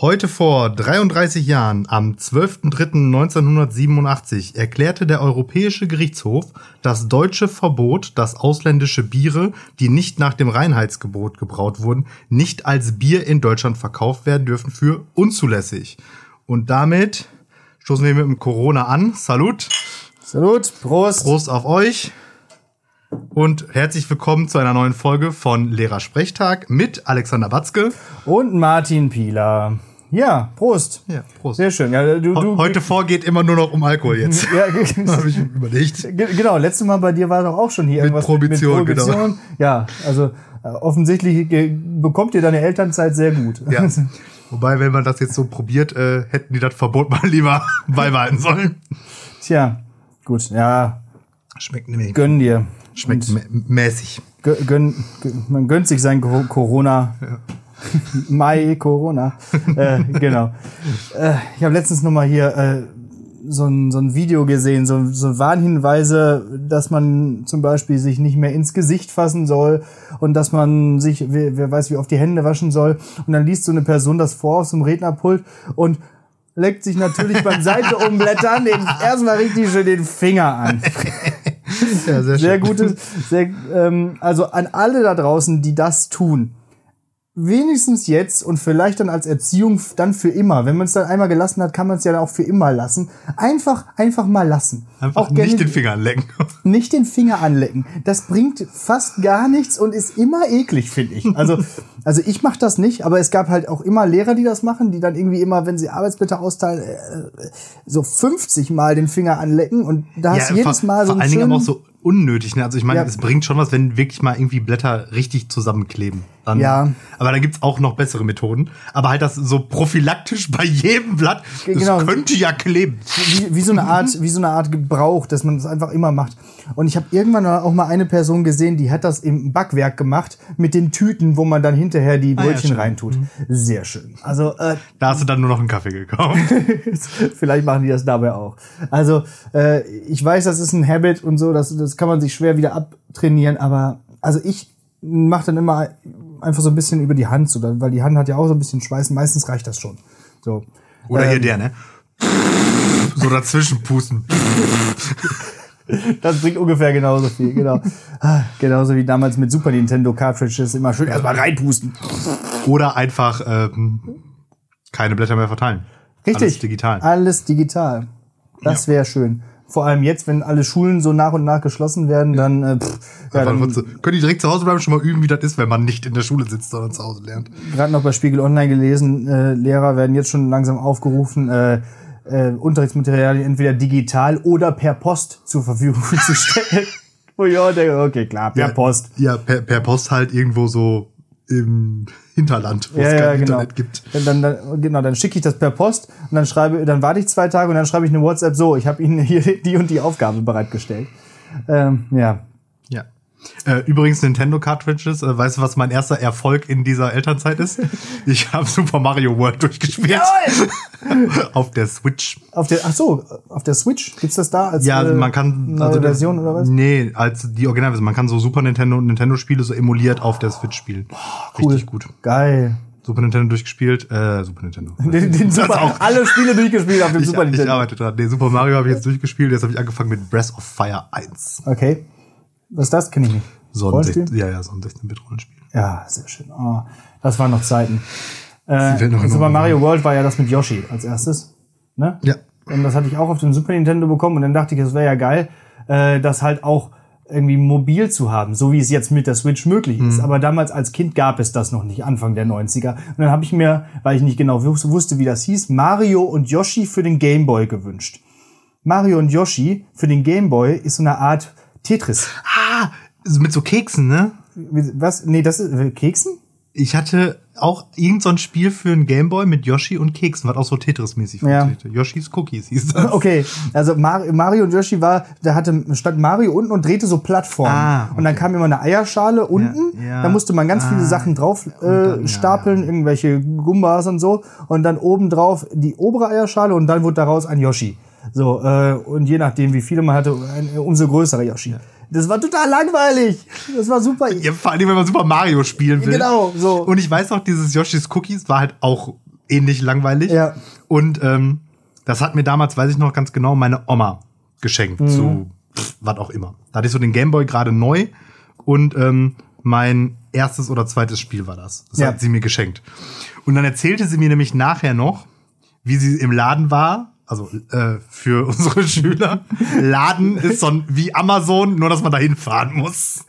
Heute vor 33 Jahren, am 12.03.1987, erklärte der Europäische Gerichtshof das deutsche Verbot, dass ausländische Biere, die nicht nach dem Reinheitsgebot gebraut wurden, nicht als Bier in Deutschland verkauft werden dürfen, für unzulässig. Und damit stoßen wir mit dem Corona an. Salut. Salut, Prost. Prost auf euch. Und herzlich willkommen zu einer neuen Folge von Lehrersprechtag mit Alexander Watzke. Und Martin Pieler. Ja, Prost. Ja, Prost. Sehr schön. Ja, du, du, Heute vorgeht immer nur noch um Alkohol jetzt. ja, Habe ich überlegt. ge- genau, letztes Mal bei dir war doch auch schon hier irgendwas Prohibition, mit, mit Prohibition. Ja, also äh, offensichtlich bekommt ihr deine Elternzeit sehr gut. Ja. Wobei, wenn man das jetzt so probiert, äh, hätten die das Verbot mal lieber beibehalten sollen. Tja, gut, ja, Schmeckt nämlich. gönn dir. Schmeckt mä- mäßig. Gö- Gönn, gönn, man gönnt sich sein Co- Corona. Mai Corona. äh, genau. Äh, ich habe letztens noch mal hier äh, so, ein, so ein Video gesehen, so, so Warnhinweise, dass man zum Beispiel sich nicht mehr ins Gesicht fassen soll und dass man sich, wer, wer weiß, wie oft die Hände waschen soll. Und dann liest so eine Person das vor auf so einem Rednerpult und leckt sich natürlich beim Seite umblättern den, erstmal richtig schön den Finger an. Ja, sehr, Sehr schön. gutes, sehr, ähm, also an alle da draußen, die das tun. Wenigstens jetzt und vielleicht dann als Erziehung dann für immer. Wenn man es dann einmal gelassen hat, kann man es ja auch für immer lassen. Einfach, einfach mal lassen. Einfach auch nicht den Finger anlecken. nicht den Finger anlecken. Das bringt fast gar nichts und ist immer eklig, finde ich. Also, also ich mache das nicht, aber es gab halt auch immer Lehrer, die das machen, die dann irgendwie immer, wenn sie Arbeitsblätter austeilen, äh, so 50 Mal den Finger anlecken und da hast du jedes vor, Mal so vor einen allen Dingen aber auch so unnötig. Ne? Also ich meine, Ja. es bringt schon was, wenn wirklich mal irgendwie Blätter richtig zusammenkleben. Dann, Ja. Aber da gibt's auch noch bessere Methoden. Aber halt das so prophylaktisch bei jedem Blatt, das Genau. könnte ja kleben. wie, wie so eine Art, wie so eine Art Gebrauch, dass man das einfach immer macht. Und ich habe irgendwann auch mal eine Person gesehen, die hat das im Backwerk gemacht mit den Tüten, wo man dann hinterher die Ah, ja, Brötchen reintut. Sehr schön. Also äh, Da hast du dann nur noch einen Kaffee gekauft. vielleicht machen die das dabei auch. Also äh, ich weiß, das ist ein Habit und so, das, das kann man sich schwer wieder abtrainieren, aber also ich mache dann immer einfach so ein bisschen über die Hand, so, weil die Hand hat ja auch so ein bisschen Schweiß. Meistens reicht das schon. So. Oder Ähm, hier der, ne? So dazwischen pusten. Das bringt ungefähr genauso viel, genau. Ah, Genauso wie damals mit Super Nintendo Cartridges immer schön erstmal reinpusten. Oder einfach ähm, keine Blätter mehr verteilen. Richtig. Alles digital. Alles digital. Das wäre schön. Vor allem jetzt, wenn alle Schulen so nach und nach geschlossen werden, dann, äh, pff, ja, dann Können die direkt zu Hause bleiben, schon mal üben, wie das ist, wenn man nicht in der Schule sitzt, sondern zu Hause lernt. gerade noch bei Spiegel Online gelesen, äh, Lehrer werden jetzt schon langsam aufgerufen, äh, äh, Unterrichtsmaterialien entweder digital oder per Post zur Verfügung zu stellen. Wo ich auch denke, okay, klar, per Ja, Post. Ja, per, per Post halt irgendwo so im Hinterland, wo Ja, es kein ja, genau. Internet gibt. Dann, dann, genau, dann schicke ich das per Post und dann schreibe, dann warte ich zwei Tage und dann schreibe ich eine WhatsApp so, ich habe Ihnen hier die und die Aufgabe bereitgestellt. Ähm, ja. Äh, übrigens Nintendo Cartridges, äh, weißt du, was mein erster Erfolg in dieser Elternzeit ist? Ich habe Super Mario World durchgespielt. Auf der Switch. Auf der, ach so, auf der Switch gibt's das da als Ja, äh, man kann neue also Version oder was? Nee, als die Originalversion. Man kann so Super Nintendo und Nintendo Spiele so emuliert auf der Switch spielen. Cool. Richtig gut. Geil. Super Nintendo durchgespielt, äh, Super Nintendo. Den, den Super, auch. alle Spiele durchgespielt auf dem Ich, Super ich Nintendo. arbeite dran. Nee, Super Mario habe ich jetzt durchgespielt. Jetzt habe ich angefangen mit Breath of Fire 1. Okay. Was ist das? Kenne ich nicht. So ein, Rollenspiel? 16, ja, ja, so ein 16-Bit-Rollenspiel. Ja, sehr schön. Oh, das waren noch Zeiten. Äh, noch Super. Mario World war ja das mit Yoshi als erstes. Ne? Ja. Und das hatte ich auch auf dem Super Nintendo bekommen und dann dachte ich, es wäre ja geil, äh, das halt auch irgendwie mobil zu haben, so wie es jetzt mit der Switch möglich Mhm. ist. Aber damals als Kind gab es das noch nicht, Anfang der 90er. Und dann habe ich mir, weil ich nicht genau wus- wusste, wie das hieß, Mario und Yoshi für den Game Boy gewünscht. Mario und Yoshi für den Game Boy ist so eine Art Tetris. Ah, mit so Keksen, ne? Was? Nee, das ist äh, Keksen? Ich hatte auch irgend so ein Spiel für einen Gameboy mit Yoshi und Keksen, was auch so Tetris-mäßig Ja. funktionierte. Yoshis Cookies hieß das. Okay, also Mar Mario und Yoshi war, da hatte stand Mario unten und drehte so Plattformen. Ah, Und dann kam immer eine Eierschale unten, ja. da musste man ganz viele Ah. Sachen drauf äh, dann, ja, stapeln, irgendwelche Gumbas und so. Und dann oben drauf die obere Eierschale und dann wurde daraus ein Yoshi. So, äh, und je nachdem, wie viele man hatte, ein, umso größerer Yoshi. Das war total langweilig. Das war super. Ja, vor allem, wenn man Super Mario spielen will. Genau, so. Und ich weiß auch, dieses Yoshis Cookies war halt auch ähnlich langweilig. Ja. Und ähm, das hat mir damals, weiß ich noch ganz genau, meine Oma geschenkt Mhm. zu pff, was auch immer. Da hatte ich so den Gameboy gerade neu und ähm, mein erstes oder zweites Spiel war das. Das Ja. hat sie mir geschenkt. Und dann erzählte sie mir nämlich nachher noch, wie sie im Laden war. Also äh, für unsere Schüler. Laden ist so ein, wie Amazon, nur dass man dahin fahren muss.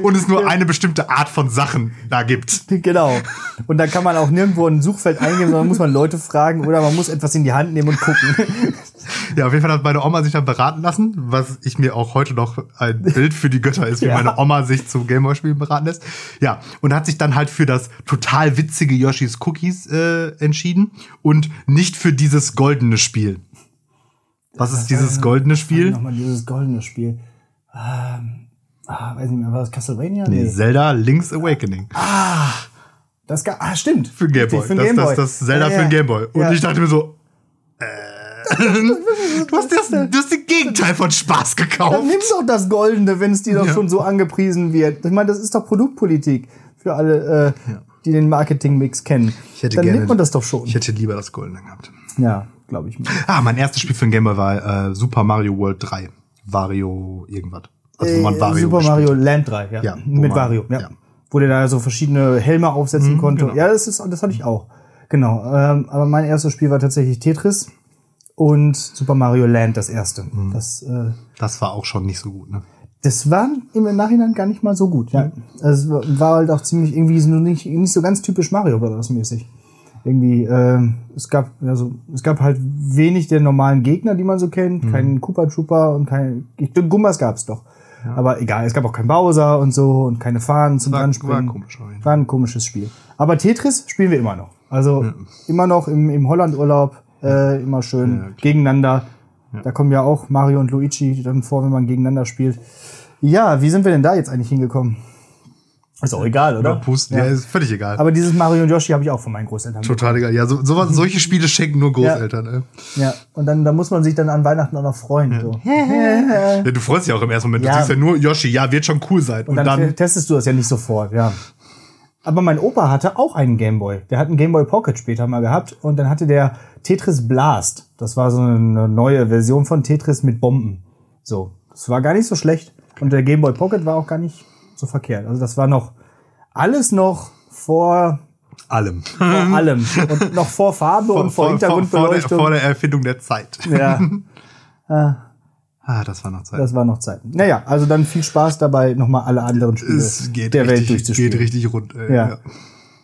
Und es nur eine bestimmte Art von Sachen da gibt. Genau. Und da kann man auch nirgendwo ein Suchfeld eingeben, sondern muss man Leute fragen oder man muss etwas in die Hand nehmen und gucken. Ja, auf jeden Fall hat meine Oma sich dann beraten lassen, was ich mir auch heute noch ein Bild für die Götter ist, wie Ja. meine Oma sich zu Gameboy-Spielen beraten lässt. Ja, und hat sich dann halt für das total witzige Yoshis Cookies äh, entschieden und nicht für dieses goldene Spiel. Was ist dieses goldene Spiel? Nochmal dieses goldene Spiel. Ähm, ah, weiß nicht mehr, war das Castlevania? Nee, Zelda Link's Awakening. Das ga ah, stimmt. Für Gameboy. Das, das, das Zelda Ja, für den. Gameboy. Und Ja. ich dachte mir so, äh, du hast das, du hast den Gegenteil von Spaß Dann gekauft. nimm doch das Goldene, wenn es dir doch Ja. schon so angepriesen wird. Ich meine, das ist doch Produktpolitik für alle, äh, die den Marketingmix kennen. Ich hätte Dann gerne- nimmt man das doch schon. Ich hätte lieber das goldene gehabt. ja, glaube ich mir. Ah, mein erstes Spiel für den Gameboy war äh, Super Mario World 3. Vario irgendwas. Also Äh, Vario Super gespielt Mario. Land 3, ja. Ja, Mit man- Vario, ja. ja. Wo der da so verschiedene Helme aufsetzen konnte. genau. Ja, das, ist, das hatte ich auch. Genau. Ähm, aber mein erstes Spiel war tatsächlich Tetris und Super Mario Land, das erste. Mhm. Das, äh, Das war auch schon nicht so gut, ne? das war im Nachhinein gar nicht mal so gut. Ja. Also es war halt auch ziemlich irgendwie so nicht, nicht so ganz typisch Mario Bros. mäßig. Irgendwie, ähm, es gab, also, es gab halt wenig der normalen Gegner, die man so kennt. Keinen Koopa Trooper und kein, ich denke, Gumbas gab's doch. Aber egal, es gab auch keinen Bowser und so und keine Fahnen zum War- Dranspringen. war komisch. War ein komisches Spiel. Aber Tetris spielen wir immer noch. Also immer noch im, im Hollandurlaub, äh, immer schön Ja, gegeneinander. Da kommen ja auch Mario und Luigi dann vor, wenn man gegeneinander spielt. Ja, wie sind wir denn da jetzt eigentlich hingekommen? Ist auch egal, oder? Pusten, ja. ist völlig egal. Aber dieses Mario und Yoshi habe ich auch von meinen Großeltern. Total egal. Ja, so, sowas, solche Spiele schenken nur Großeltern. ne? Ja, und dann da muss man sich dann an Weihnachten auch noch freuen. So. Ja, du freust dich auch im ersten Moment. Ja. Du siehst ja nur Yoshi, ja, wird schon cool sein. Und, Und dann, dann, testest du das ja nicht sofort, ja. Aber mein Opa hatte auch einen Gameboy. Der hat einen Gameboy Pocket später mal gehabt und dann hatte der Tetris Blast. Das war so eine neue Version von Tetris mit Bomben. So, das war gar nicht so schlecht. Und der Gameboy Pocket war auch gar nicht so verkehrt. Also das war noch alles noch vor, allem. vor allem und noch vor Farbe und vor, vor, der, Hintergrundbeleuchtung. vor der Erfindung der Zeit. ja, Ah, das war noch Zeit. das war noch Zeit. Naja, also dann viel Spaß dabei, nochmal alle anderen Spiele der Welt richtig, durchzuspielen. geht richtig rund. Ey. Ja.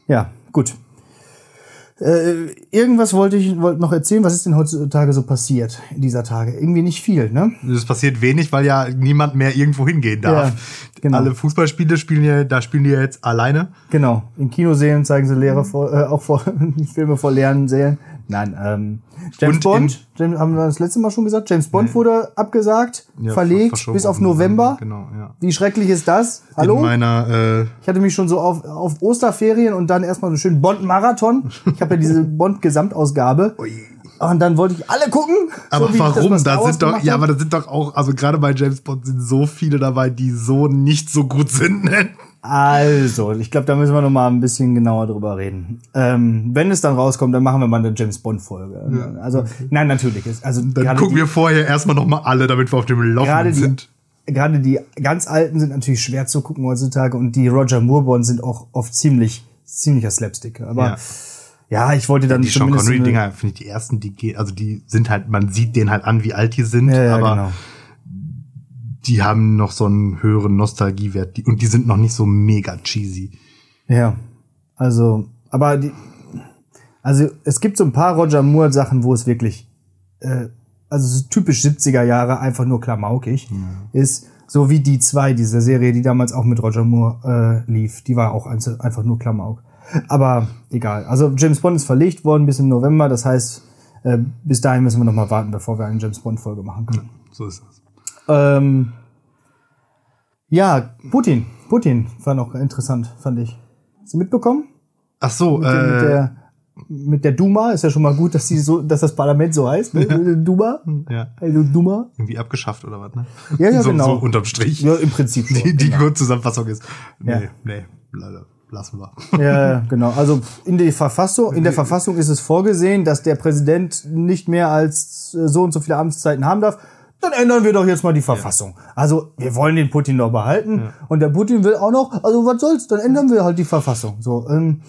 Ja, gut. Äh, irgendwas wollte ich wollte noch erzählen. Was ist denn heutzutage so passiert in dieser Tage? Irgendwie nicht viel, ne? Es passiert wenig, weil ja niemand mehr irgendwo hingehen darf. Ja, genau. Alle Fußballspiele spielen ja, da spielen die ja jetzt alleine. Genau. In Kinosälen zeigen sie leere vor, äh, auch vor, Filme vor leeren Sälen. Nein, ähm, James Und Bond, James, haben wir das letzte Mal schon gesagt, James Bond wurde abgesagt, Ja, verlegt bis auf November. Genau, ja. Wie schrecklich ist das? Hallo? In meiner, äh, Ich hatte mich schon so auf, auf Osterferien und dann erstmal so einen schönen Bond-Marathon. Ich habe ja diese Bond-Gesamtausgabe. Und dann wollte ich alle gucken. aber so das warum? Star Da sind doch, ja, aber da sind doch auch, also gerade bei James Bond sind so viele dabei, die so nicht so gut sind. Also, ich glaube, da müssen wir noch mal ein bisschen genauer drüber reden. Ähm, wenn es dann rauskommt, dann machen wir mal eine James Bond Folge. Also, nein, natürlich ist also Dann gucken die, wir vorher erstmal noch mal alle, damit wir auf dem Laufenden sind. gerade die ganz alten sind natürlich schwer zu gucken heutzutage und die Roger Moore Bonds sind auch oft ziemlich ziemlicher Slapstick. Aber Ja. ja, ich wollte dann Die Sean Connery Dinger finde ich die ersten, die gehen, also die sind halt, man sieht denen halt an, wie alt die sind, ja, ja, aber genau. Die haben noch so einen höheren Nostalgiewert und die sind noch nicht so mega cheesy. Ja, also, aber die, also es gibt so ein paar Roger Moore Sachen, wo es wirklich, äh, also so typisch 70er Jahre einfach nur klamaukig ist, so wie die zwei, diese Serie, die damals auch mit Roger Moore äh, lief, die war auch einfach nur Klamauk. Aber egal. Also James Bond ist verlegt worden bis im November, das heißt, äh, bis dahin müssen wir noch mal warten, bevor wir eine James Bond Folge machen können. So ist das. Ähm, ja, Putin. Putin war noch interessant, fand ich. Hast du mitbekommen? Ach so, mit, äh, der, mit der Duma ist ja schon mal gut, dass die so, dass das Parlament so heißt. Ne? Duma. ja, Also Duma. irgendwie abgeschafft oder was, ne? Ja, ja, so, genau. So unterm Strich. Ja, im Prinzip schon. Die, die genau. Kurzzusammenfassung ist, nee, Ja. nee, leider. lassen wir. Ja, genau. Also in der Verfassung, in der Verfassung ist es vorgesehen, dass der Präsident nicht mehr als so und so viele Amtszeiten haben darf. Dann ändern wir doch jetzt mal die Verfassung. Also wir wollen den Putin noch behalten und der Putin will auch noch. Also was soll's? Dann ändern wir halt die Verfassung. So. Ähm,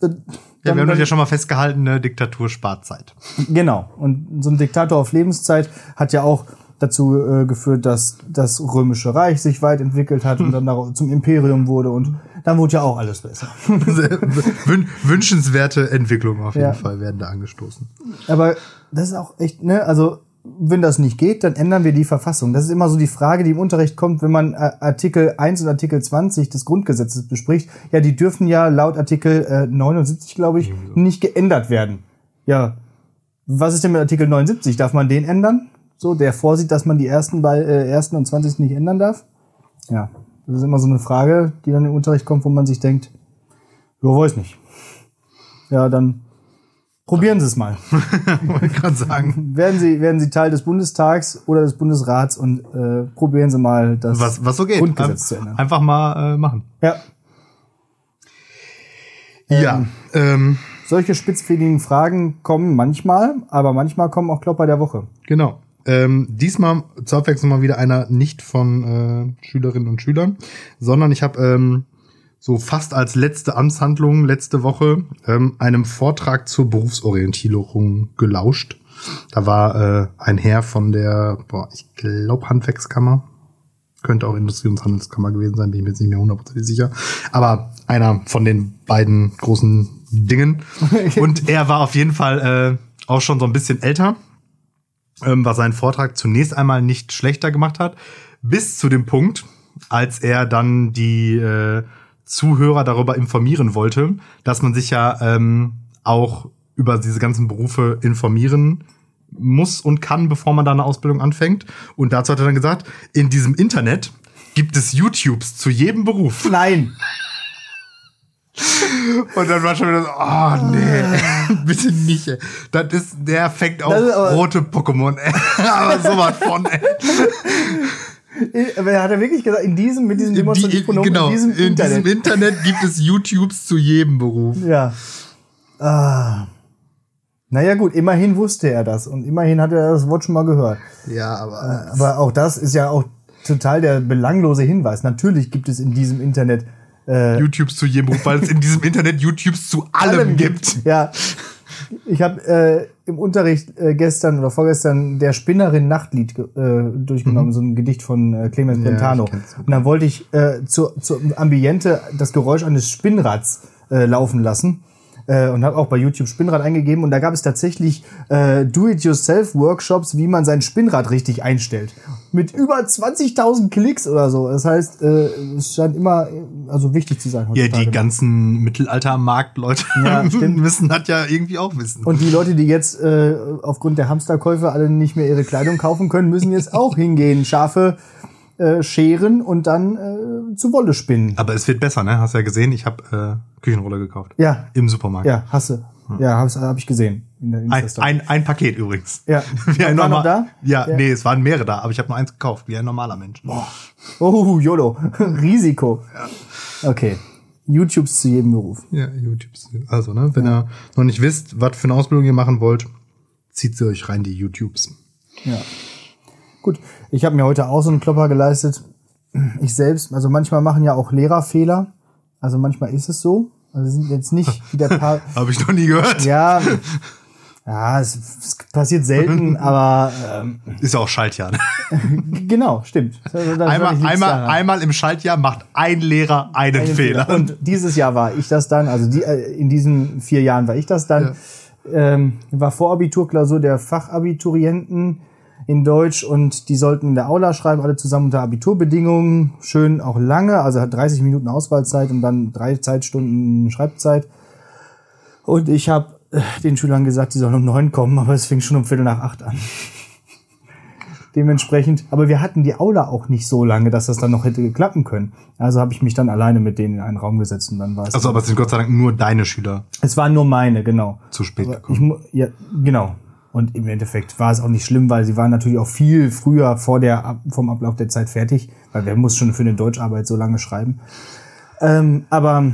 dann, Ja, wir haben das ja schon mal festgehalten, eine Diktatur spart Zeit. Genau. Und so ein Diktator auf Lebenszeit hat ja auch dazu äh, geführt, dass das Römische Reich sich weit entwickelt hat und dann zum Imperium wurde und dann wurde ja auch alles besser. Wün wünschenswerte Entwicklungen auf jeden Ja. Fall werden da angestoßen. Aber das ist auch echt, ne, also wenn das nicht geht, dann ändern wir die Verfassung. Das ist immer so die Frage, die im Unterricht kommt, wenn man äh, Artikel 1 und Artikel 20 des Grundgesetzes bespricht. Ja, die dürfen ja laut Artikel äh, 79, glaube ich, nicht geändert werden. Ja, was ist denn mit Artikel 79? Darf man den ändern? So, der vorsieht, dass man die ersten bei äh, ersten und 20. nicht ändern darf? Ja, das ist immer so eine Frage, die dann im Unterricht kommt, wo man sich denkt, ja, weiß nicht. Ja, dann probieren Sie es mal. Wollte ich gerade sagen. Werden Sie, werden Sie Teil des Bundestags oder des Bundesrats und äh, probieren Sie mal das Was, was so geht. Grundgesetz zu Ein- ändern. Einfach mal äh, machen. Ja, ja. Ähm, solche spitzfindigen Fragen kommen manchmal, aber manchmal kommen auch Klopper der Woche. Genau. Ähm, diesmal zur Abwechslung mal wieder einer nicht von äh, Schülerinnen und Schülern, sondern ich habe ähm, so fast als letzte Amtshandlung letzte Woche ähm, einem Vortrag zur Berufsorientierung gelauscht. Da war äh, ein Herr von der, boah, ich glaube Handwerkskammer, könnte auch Industrie- und Handelskammer gewesen sein, bin ich mir jetzt nicht mehr hundertprozentig sicher. Aber einer von den beiden großen Dingen. Und er war auf jeden Fall äh, auch schon so ein bisschen älter ähm, was seinen Vortrag zunächst einmal nicht schlechter gemacht hat, bis zu dem Punkt, als er dann die äh, Zuhörer darüber informieren wollte, dass man sich ja ähm, auch über diese ganzen Berufe informieren muss und kann, bevor man da eine Ausbildung anfängt. Und dazu hat er dann gesagt, in diesem Internet gibt es YouTubes zu jedem Beruf. Nein! Und dann war schon wieder so, oh nee, bitte nicht. ey. Das ist, der fängt auch rote Pokémon, ey. aber sowas von, ey. Er hat er wirklich gesagt, in diesem, mit diesem Die, Demonstrativpronomen, genau, in diesem Internet. Internet gibt es YouTubes zu jedem Beruf. ja. Ah. Naja gut, immerhin wusste er das und immerhin hat er das Wort schon mal gehört. Ja, aber Aber auch das ist ja auch total der belanglose Hinweis. Natürlich gibt es in diesem Internet äh, YouTubes zu jedem Beruf, weil es in diesem Internet YouTubes zu allem, gibt. Ja. Ich habe äh, im Unterricht äh, gestern oder vorgestern der Spinnerin Nachtlied äh, durchgenommen, so ein Gedicht von äh, Clemens Mhm. Ja, Brentano. kenn's. Und dann wollte ich äh, zur, zur Ambiente das Geräusch eines Spinnrads äh, laufen lassen. Äh, und habe auch bei YouTube Spinnrad eingegeben und da gab es tatsächlich äh, Do-it-yourself-Workshops, wie man sein Spinnrad richtig einstellt. Mit über 20.000 Klicks oder so. Das heißt, äh, es scheint immer also wichtig zu sein. Ja, heutzutage. die ganzen Mittelalter-Markt-Leute Ja, stimmt. müssen das ja irgendwie auch wissen. Und die Leute, die jetzt äh, aufgrund der Hamsterkäufe alle nicht mehr ihre Kleidung kaufen können, müssen jetzt auch hingehen, Schafe äh, scheren und dann äh, zu Wolle spinnen. aber es wird besser, ne? Hast ja gesehen, ich habe äh, Küchenrolle gekauft. Ja, Im Supermarkt. ja, hasse. Ja, hab's, hab ich gesehen. Ein, ein, ein Paket übrigens. Ja. Wie ein War normal- da? Ja, Ja. nee, es waren mehrere da, aber ich habe nur eins gekauft, wie ein normaler Mensch. Oh, YOLO. Risiko. Okay. YouTubes zu jedem Beruf. Ja, YouTube. Also, ne, wenn ihr noch nicht wisst, was für eine Ausbildung ihr machen wollt, zieht sie euch rein, die YouTubes. Ja. Gut, ich habe mir heute auch so einen Klopper geleistet. Ich selbst, also manchmal machen ja auch Lehrer Fehler. Also manchmal ist es so. Also sind jetzt nicht wie der paar. Habe ich noch nie gehört. Ja, ja, es, es passiert selten, aber ähm, Ist ja auch Schaltjahr. Ne? genau, stimmt. Also, Einmal, einmal, einmal im Schaltjahr macht ein Lehrer einen, Einen Fehler. Und dieses Jahr war ich das dann, also die, äh, in diesen vier Jahren war ich das dann. Ähm, war Vorabiturklausur der Fachabiturienten in Deutsch und die sollten in der Aula schreiben, alle zusammen unter Abiturbedingungen. Schön auch lange, also hat 30 Minuten Auswahlzeit und dann drei Zeitstunden Schreibzeit. Und ich habe den Schülern gesagt, sie sollen um neun kommen, aber es fing schon um Viertel nach acht an. Dementsprechend, aber wir hatten die Aula auch nicht so lange, dass das dann noch hätte klappen können. Also habe ich mich dann alleine mit denen in einen Raum gesetzt und dann war es. Also, aber es sind Gott sei Dank nur deine Schüler es waren nur meine, genau. zu spät ich ja, genau. Und im Endeffekt war es auch nicht schlimm, weil sie waren natürlich auch viel früher vor der vom Ablauf der Zeit fertig, weil wer muss schon für eine Deutscharbeit so lange schreiben. Ähm, aber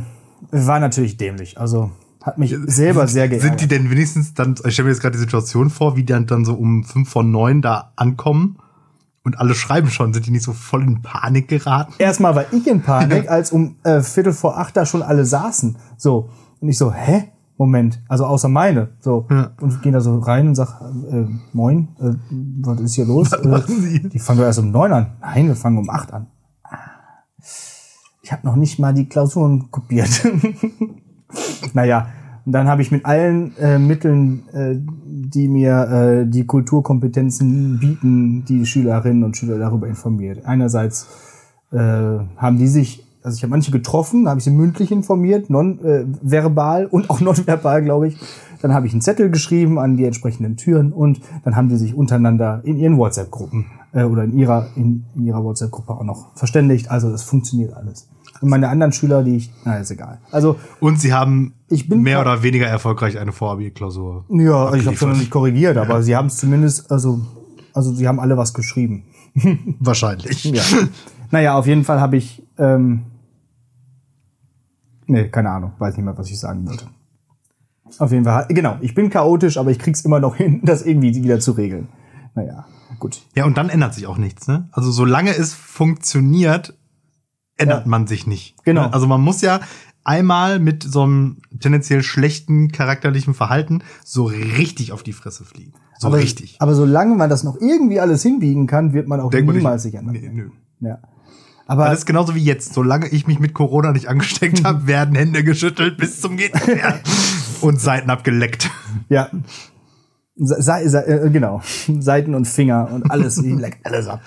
war natürlich dämlich. Also hat mich selber sehr geärgert. Sind die denn wenigstens dann, ich stelle mir jetzt gerade die Situation vor, wie die dann, dann so um fünf von neun da ankommen und alle schreiben schon, sind die nicht so voll in Panik geraten? Erstmal war ich in Panik, als um äh, Viertel vor acht da schon alle saßen. So. Und ich so, hä? Moment, also außer meine. So. Ja. Und gehen da so rein und sag, äh, moin, äh, was ist hier los? Äh, die fangen doch erst um neun an. Nein, wir fangen um acht an. Ah. Ich habe noch nicht mal die Klausuren kopiert. naja, und dann habe ich mit allen äh, Mitteln, äh, die mir äh, die Kulturkompetenzen bieten, die Schülerinnen und Schüler darüber informiert. Einerseits äh, haben die sich, also ich habe manche getroffen, da habe ich sie mündlich informiert, non äh, verbal und auch nonverbal, glaube ich. Dann habe ich einen Zettel geschrieben an die entsprechenden Türen und dann haben die sich untereinander in ihren WhatsApp-Gruppen äh, oder in ihrer in, in ihrer WhatsApp-Gruppe auch noch verständigt. Also das funktioniert alles. Und meine anderen Schüler, die ich, na ist egal. Also Und sie haben Ich bin mehr oder weniger erfolgreich eine Vorabi-Klausur. Ja, also ich habe abgeliefert. noch nicht korrigiert, aber sie haben es zumindest, also, also sie haben alle was geschrieben. Wahrscheinlich. Ja. Naja, auf jeden Fall habe ich, ähm, nee, keine Ahnung, weiß nicht mehr, was ich sagen wollte. Auf jeden Fall, genau, ich bin chaotisch, aber ich krieg's immer noch hin, das irgendwie wieder zu regeln. Naja, gut. Ja, und dann ändert sich auch nichts, ne? Also solange es funktioniert, ändert Ja. man sich nicht. Genau. Also man muss ja einmal mit so einem tendenziell schlechten charakterlichen Verhalten so richtig auf die Fresse fliegen. So aber, richtig. Aber solange man das noch irgendwie alles hinbiegen kann, wird man auch Denk mal niemals nicht- sich ändern. Nee, nö. Ja. Aber Das ist genauso wie jetzt. Solange ich mich mit Corona nicht angesteckt habe, werden Hände geschüttelt bis zum geht und Seiten abgeleckt. Ja. Se, se, se, äh, genau. Seiten und Finger und alles. Ich leck alles ab.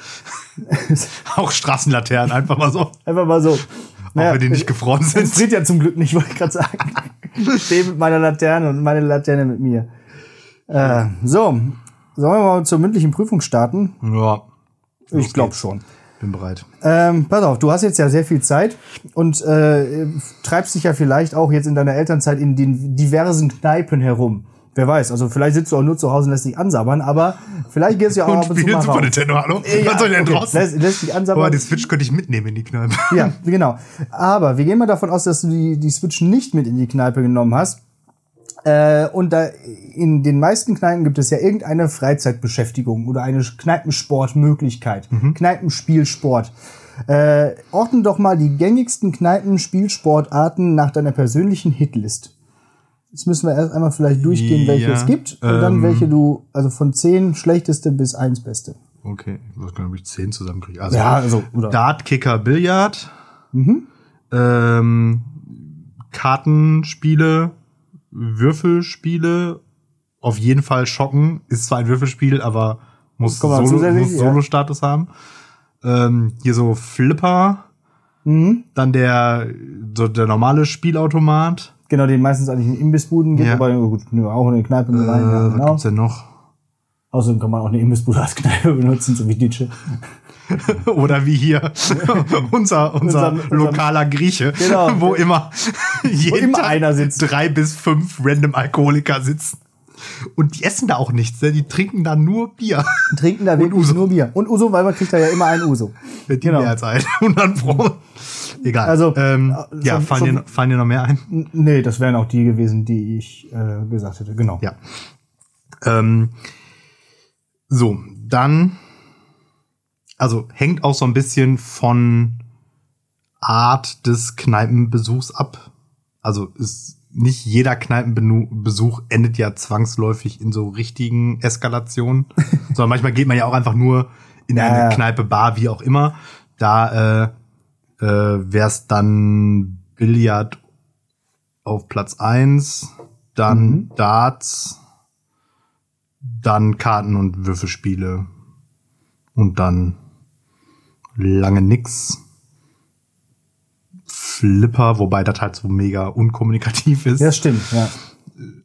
Auch Straßenlaternen, einfach mal so. Einfach mal so. Auch wenn die nicht gefroren sind. friert ja zum Glück nicht, wollte ich gerade sagen. Ich stehe mit meiner Laterne und meine Laterne mit mir. Äh, so, sollen wir mal zur mündlichen Prüfung starten? Ja, Ich glaube schon. Bin bereit. Ähm, pass auf, du hast jetzt ja sehr viel Zeit und äh, treibst dich ja vielleicht auch jetzt in deiner Elternzeit in den diversen Kneipen herum. Wer weiß, also vielleicht sitzt du auch nur zu Hause und lässt dich ansabbern, aber vielleicht gehst du ja auch Und ab und zu mal Super raus. Nintendo, hallo? Ja, Was soll ich denn okay. draußen? Lässt, lässt dich ansabbern. Aber die Switch könnte ich mitnehmen in die Kneipe. Ja, genau. Aber wir gehen mal davon aus, dass du die, die Switch nicht mit in die Kneipe genommen hast. Äh, und da in den meisten Kneipen gibt es ja irgendeine Freizeitbeschäftigung oder eine Kneipensportmöglichkeit. Kneipenspielsport. Äh, ordne doch mal die gängigsten Kneipenspielsportarten nach deiner persönlichen Hitlist. Jetzt müssen wir erst einmal vielleicht durchgehen, welche Ja, es gibt und dann ähm. welche du, also von zehn schlechteste bis eins beste. Okay, ich weiß gar nicht, ob ich 10 zusammenkriege. Also, Ja, also, oder? Dart, Kicker, Billard. Mhm. Ähm, Kartenspiele, Würfelspiele. Auf jeden Fall Schocken. Ist zwar ein Würfelspiel, aber muss noch Solo- ja. Solo-Status haben. Ähm, hier so Flipper. Mhm. Dann der, so der normale Spielautomat. Genau, den meistens eigentlich in Imbissbuden gibt, Ja. aber gut, nö, auch in den Kneipen Äh, rein. Ja, Was genau. gibt's denn noch? Außerdem kann man auch eine Imbissbude als Kneipe benutzen, so wie Nietzsche. Oder wie hier unser, unser, Unser- lokaler Grieche, Genau. wo immer jeden immer Tag einer sitzt. drei bis fünf random Alkoholiker sitzen. Und die essen da auch nichts, ne? die trinken da nur Bier. Trinken da wirklich Uso. nur Bier. Und Uso, weil man kriegt da ja immer einen Uso. Mit die Genau. mehr als ein. 100 Pro. Egal. Also, ähm, äh, ja, schon- fallen, schon- dir, noch- fallen dir noch mehr ein? Nee, das wären auch die gewesen, die ich äh, gesagt hätte. Genau. Ja. Ähm, so, dann, also hängt auch so ein bisschen von Art des Kneipenbesuchs ab. Also ist nicht jeder Kneipenbesuch endet ja zwangsläufig in so richtigen Eskalationen, sondern manchmal geht man ja auch einfach nur in Ja, eine ja. Kneipe, Bar, wie auch immer. Da äh, äh, wäre es dann Billard auf Platz eins, dann Mhm. Darts, dann Karten- und Würfelspiele und dann lange nix. Flipper, wobei das halt so mega unkommunikativ ist. Ja, stimmt, ja.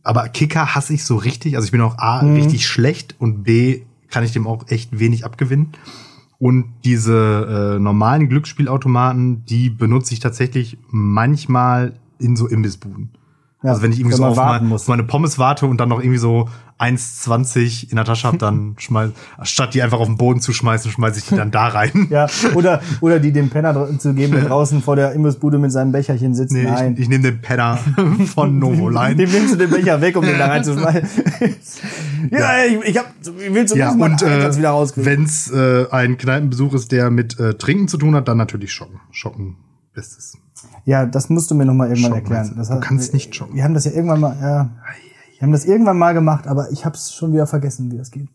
Aber Kicker hasse ich so richtig. Also ich bin auch A, Mhm. richtig schlecht und B, kann ich dem auch echt wenig abgewinnen. Und diese äh, normalen Glücksspielautomaten, die benutze ich tatsächlich manchmal in so Imbissbuden. ja. also wenn ich irgendwie so auf, mal, muss. auf meine Pommes warte und dann noch irgendwie so 1,20 in der Tasche habe, dann schmeiß, statt die einfach auf den Boden zu schmeißen, schmeiße ich die dann da rein. Ja, oder, oder die dem Penner zu geben, der draußen vor der Imbissbude mit seinem Becherchen sitzt. Nee, Nein. ich, ich nehme den Penner von Novoline. Dem nimmst du den Becher weg, um den da reinzuschmeißen. ja, ich, ich, hab, ich will Ja, zumindest mal und äh, wieder rauskriegen. wenn es äh, ein Kneipenbesuch ist, der mit äh, Trinken zu tun hat, dann natürlich Schocken. Schocken bestes. Ja, das musst du mir noch mal irgendwann Schocken, erklären. Das Du hat- kannst nicht schocken. Wir haben das ja irgendwann mal, ja, wir haben das irgendwann mal gemacht, aber ich habe es schon wieder vergessen, wie das geht.